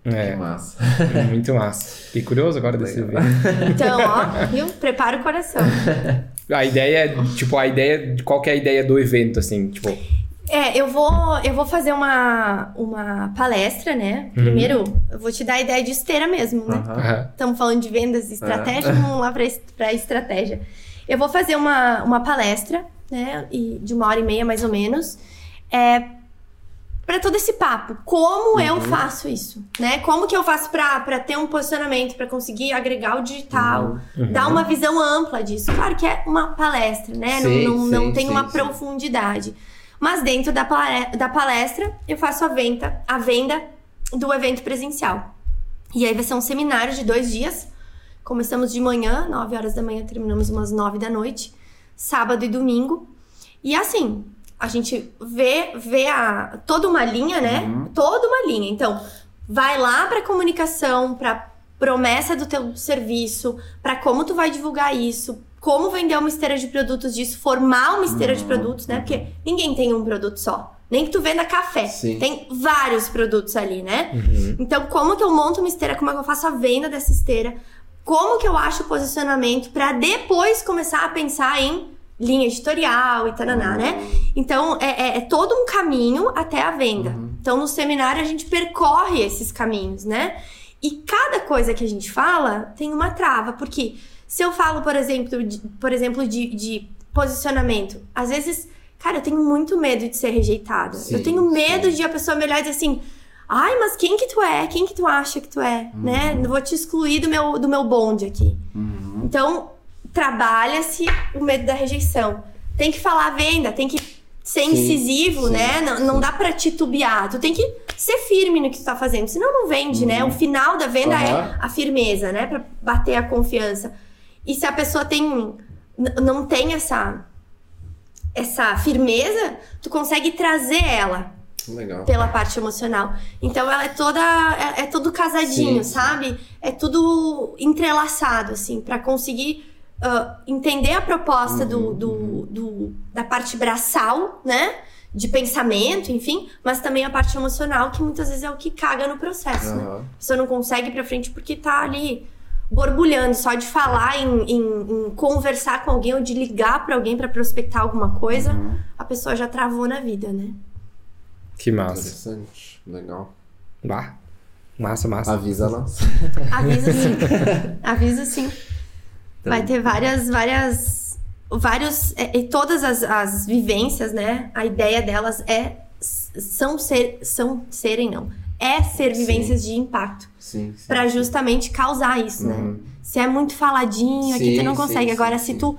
Que É, massa. muito massa. Fiquei curioso agora desse evento. Então, ó, viu? Prepara o coração. A ideia é, tipo, a ideia. de Qual que é a ideia do evento, assim? Tipo, É, eu vou, eu vou fazer uma, uma palestra, né? Uhum. Primeiro, eu vou te dar a ideia de esteira mesmo, né? Aham. Estamos falando de vendas e estratégia, vamos lá para estratégia. Eu vou fazer uma, uma palestra, né? E de uma hora e meia, mais ou menos. É, para todo esse papo. Como eu faço isso, né? Como que eu faço para ter um posicionamento, para conseguir agregar o digital, dar uma visão ampla disso. Claro que é uma palestra, né? Não- Sim, não, não, sim, tem sim, uma sim. profundidade. Mas dentro da, da palestra, eu faço a venda, a venda do evento presencial. E aí vai ser um seminário de dois dias. Começamos de manhã, 9 horas da manhã, terminamos umas 9 da noite, sábado e domingo. E assim, a gente vê, vê a, toda uma linha, né? Uhum. Toda uma linha. Então, vai lá para comunicação, para promessa do teu serviço, para como tu vai divulgar isso, como vender uma esteira de produtos disso, formar uma esteira de produtos, né? Porque ninguém tem um produto só. Nem que tu venda café. Sim. Tem vários produtos ali, né? Então, como que eu monto uma esteira? Como é que eu faço a venda dessa esteira? Como que eu acho o posicionamento para depois começar a pensar em linha editorial e taraná, né? Então, é, é- é todo um caminho até a venda. Então, no seminário, a gente percorre esses caminhos, né? E cada coisa que a gente fala tem uma trava, porque se eu falo, por exemplo, de, por exemplo, de, de posicionamento, às vezes, cara, eu tenho muito medo de ser rejeitada. Sim, eu tenho medo sim. de a pessoa me olhar e dizer assim. Ai, mas quem que tu é? Quem que tu acha que tu é? Né? Não vou te excluir do meu, do meu bonde aqui. Uhum. Então, trabalha-se o medo da rejeição. Tem que falar a venda, tem que ser Sim, incisivo, sim, né? Não, não dá pra titubear. Tu tem que ser firme no que tu tá fazendo, senão não vende, né? O final da venda Uhum. É a firmeza, né? Pra bater a confiança. E se a pessoa tem não tem essa essa firmeza, tu consegue trazer ela Legal. pela parte emocional. Então ela é toda é, é tudo casadinho, sabe? É tudo entrelaçado assim pra conseguir ah, entender a proposta Uhum, do, do, do- da parte braçal, né? De pensamento, enfim, mas também a parte emocional, que muitas vezes é o que caga no processo, né? Aham. A pessoa não consegue ir pra frente porque tá ali borbulhando, só de falar em, em- em conversar com alguém ou de ligar pra alguém pra prospectar alguma coisa, Uhum. a pessoa já travou na vida, né? Que massa. Interessante. Legal. Bah. Massa, massa. Avisa nós. Avisa sim. Avisa sim. Vai ter várias, várias, vários, é, e todas as, as vivências, né? A ideia delas é são ser, são serem não, é ser Sim. vivências de impacto Sim, sim. Pra justamente causar isso, né? Uhum. Se é muito faladinho aqui, Sim, tu não sim, consegue. sim, Agora, sim. se tu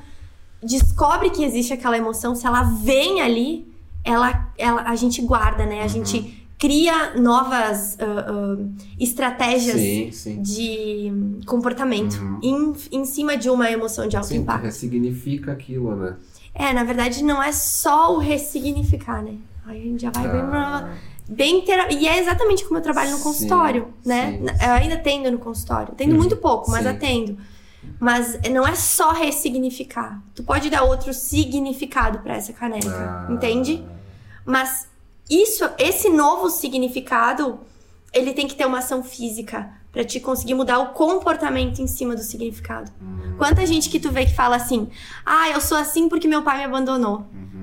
descobre que existe aquela emoção, se ela vem ali, ela, ela, a gente guarda, né? A Uhum. gente cria novas ah, ah, estratégias Sim, sim. de comportamento Uhum. em, em cima de uma emoção de alto Sim, impacto. ressignifica aquilo, né? É, na verdade, não é só o ressignificar, né? Aí a gente já vai bem, Ah, bem tera... E é exatamente como eu trabalho no consultório, né? Eu ainda atendo no consultório. Atendo Uhum. muito pouco, mas atendo. Mas não é só ressignificar. Tu pode dar outro significado pra essa caneca, ah, entende? Mas isso, esse novo significado, ele tem que ter uma ação física pra te conseguir mudar o comportamento em cima do significado. hum, Quanta gente que tu vê que fala assim: "Ah, eu sou assim porque meu pai me abandonou". uhum.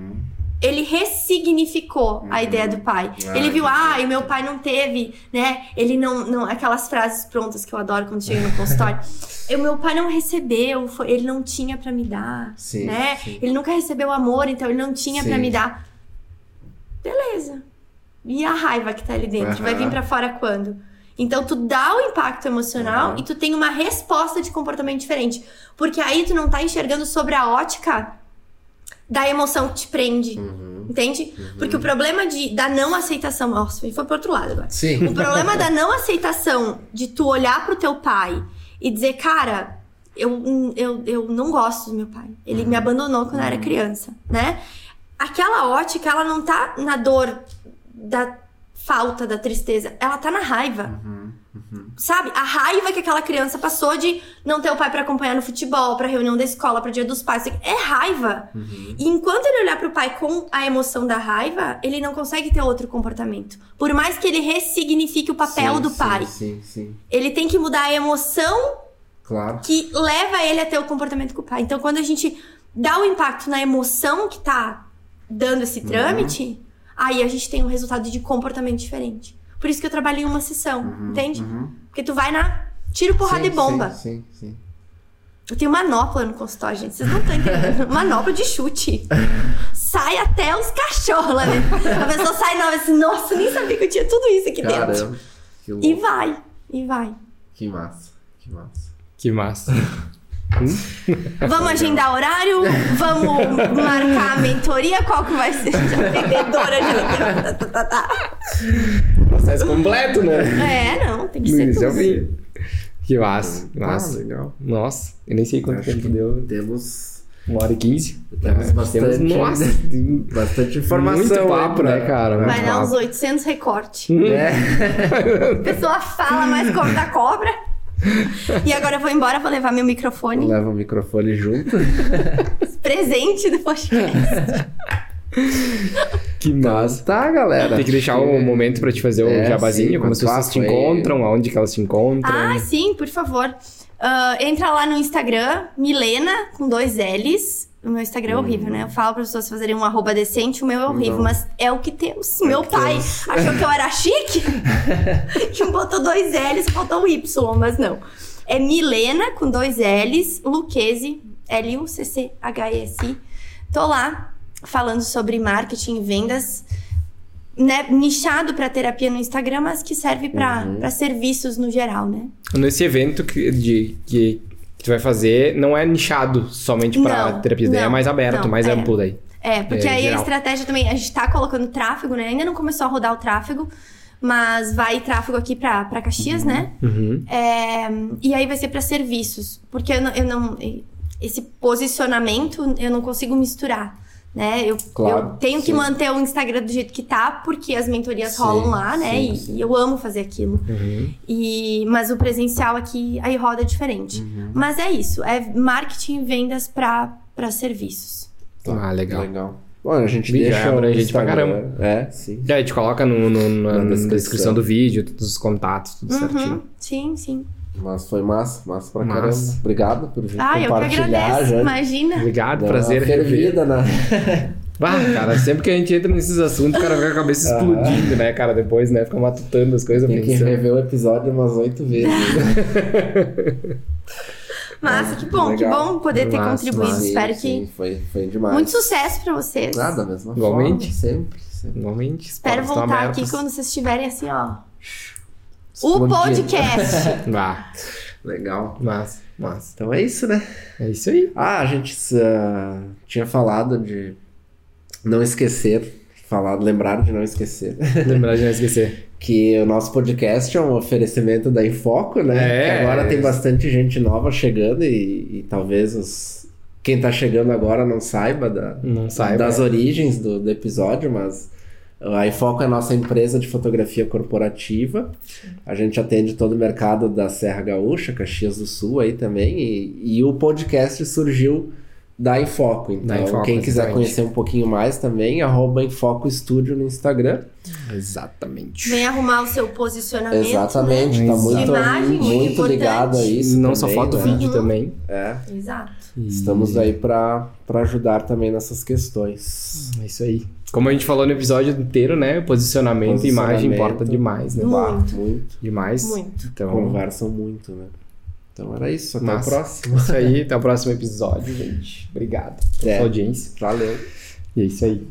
Ele ressignificou a ideia do pai. Ah, ele viu, ah, e meu pai não teve, né? Ele não, não. Aquelas frases prontas que eu adoro quando chego no consultório. O meu pai não recebeu, foi- ele não tinha pra me dar, Sim, né? sim. Ele nunca recebeu amor, então ele não tinha Sim. me dar. Beleza. E a raiva que tá ali dentro? Vai Aham. vir pra fora quando? Então tu dá o impacto emocional Aham. e tu tem uma resposta de comportamento diferente. Porque aí tu não tá enxergando sobre a ótica da emoção que te prende. Uhum. Entende? Porque o problema de, da não aceitação. Nossa, foi pro outro lado agora. Sim. O problema da não aceitação de tu olhar pro teu pai e dizer, cara, eu, eu, eu não gosto do meu pai. Ele me abandonou quando eu era criança, né? Aquela ótica, ela não tá na dor da falta, da tristeza. Ela tá na raiva. Sabe? A raiva que aquela criança passou de não ter o pai pra acompanhar no futebol, pra reunião da escola, pra dia dos pais. É raiva. E enquanto ele olhar pro pai com a emoção da raiva, ele não consegue ter outro comportamento. Por mais que ele ressignifique o papel Sim, do sim, pai, Sim, sim. ele tem que mudar a emoção Claro. que leva ele a ter o comportamento com o pai. Então, quando a gente dá o impacto na emoção que tá dando esse Uhum. trâmite, aí a gente tem um resultado de comportamento diferente. Por isso que eu trabalho em uma sessão, entende? uhum. Porque tu vai na tiro, porrada Sim, e bomba. Sim, sim, sim. Eu tenho manopla no consultório, gente. Vocês não estão entendendo. manopla de chute. Sai até os cachorros lá dentro. A pessoa sai nova assim, nossa, nem sabia que eu tinha tudo isso aqui dentro. Caramba. Que louco. E vai, e vai. Que massa. Que massa. Que massa. Vamos agendar horário? Vamos marcar a mentoria? Qual que vai ser? Vendedora de. Processo completo, né? É, não, tem que Do ser ao tudo. fim. Que massa. Ah, Massa. legal. Nossa, eu nem sei quanto Acho tempo deu. Temos, Uma hora e quinze. temos Ah, bastante, nossa, bastante informação. Muito papo, né, cara? Vai dar uns papo. 800 recorte. É. A pessoa fala mais como da cobra. E agora eu vou embora, vou levar meu microfone. Leva o microfone junto. Presente do podcast. Que Mas tá, galera. Tem que deixar um momento pra te fazer o É, jabazinho, sim, como as pessoas te encontram, aonde que elas te encontram. Ah, sim, por favor. Ah, entra lá no Instagram, Milena, com dois L's. O meu Instagram é horrível, né? Eu falo para as pessoas fazerem um arroba decente, o meu é horrível, Não. mas é o que temos. É meu que pai temos. achou que eu era chique e botou dois L's, faltou um Y, mas não. É Milena, com dois L's, Lucchesi, L-U-C-C-H-E-S-I. Tô lá falando sobre marketing e vendas, né? Nichado para terapia no Instagram, mas que serve para Uhum. serviços no geral, né? Nesse evento que, de, que, que tu vai fazer, não é nichado somente Não, terapia, daí é mais aberto, não, mais é. amplo daí. É, porque É, aí geral. a estratégia também, a gente tá colocando tráfego, né? Ainda não começou a rodar o tráfego, mas vai tráfego aqui pra, pra Caxias, né? Uhum. É, e aí vai ser pra serviços, porque eu não, eu não- esse posicionamento eu não consigo misturar, né? Eu, Claro, eu tenho que sim. manter o Instagram do jeito que tá, porque as mentorias Sim, rolam lá, né? sim, E- sim. E, eu amo fazer aquilo. Uhum. E, mas o presencial aqui, aí roda diferente. Uhum. Mas é isso, é marketing e vendas pra, pra serviços. Ah, legal. Legal. Bom, a gente Vídeo deixa é abrangente pra Instagram. É, sim. E aí, a gente coloca no, no- na, Na na descrição. descrição. do vídeo, todos os contatos, tudo certinho. Uhum, sim, sim. Mas foi massa, massa pra Massa. caramba. Obrigado por vir Ah, eu que compartilhar. agradeço. já Imagina. Obrigado, deu prazer fervida na... Ah, cara, sempre que a gente entra nesses assuntos, o cara fica com a cabeça Ah. explodindo, né, cara? Depois, né? Fica matutando as coisas Tem que pensando. rever o episódio umas oito vezes. né? Massa, que bom, que Legal. bom poder ter Massa, contribuído. massa. Espero Sim, que. sim, foi, foi demais. Muito sucesso pra vocês. Nada, mesma Igualmente. forma, sempre. sempre. Normalmente, Espero voltar aqui quando vocês estiverem assim, ó. O podcast. Vá, Legal. massa, massa. Então é isso, né? É isso aí. Ah, a gente ah, tinha falado de não esquecer, falado, lembrar de não esquecer, Lembrar de não esquecer. que o nosso podcast é um oferecimento da Infoco, né? É, que agora é. tem bastante gente nova chegando e, e talvez os, quem tá chegando agora não saiba da, Não saiba. das origens do, do episódio, mas a Infoco é a nossa empresa de fotografia corporativa. A gente atende todo o mercado da Serra Gaúcha, Caxias do Sul aí também. E, e o podcast surgiu da Infoco. Então, Da Infoco, quem quiser exatamente. conhecer um pouquinho mais também, arroba Infoco Studio no Instagram. Exatamente. Vem arrumar o seu posicionamento. Exatamente, Né? tá muito, Imagem, muito muito ligado a isso. não também, só foto, né? vídeo Uhum. também. É, Exato. Estamos aí para ajudar também nessas questões. É isso aí. Como a gente falou no episódio inteiro, né? Posicionamento, e imagem importa demais, né? Muito. Muito. Demais. Muito. Então, Conversam muito, né? Então era isso. Até Massa. o próximo. isso aí. Até o próximo episódio, gente. Obrigado pela É. sua audiência. Valeu. E é isso aí.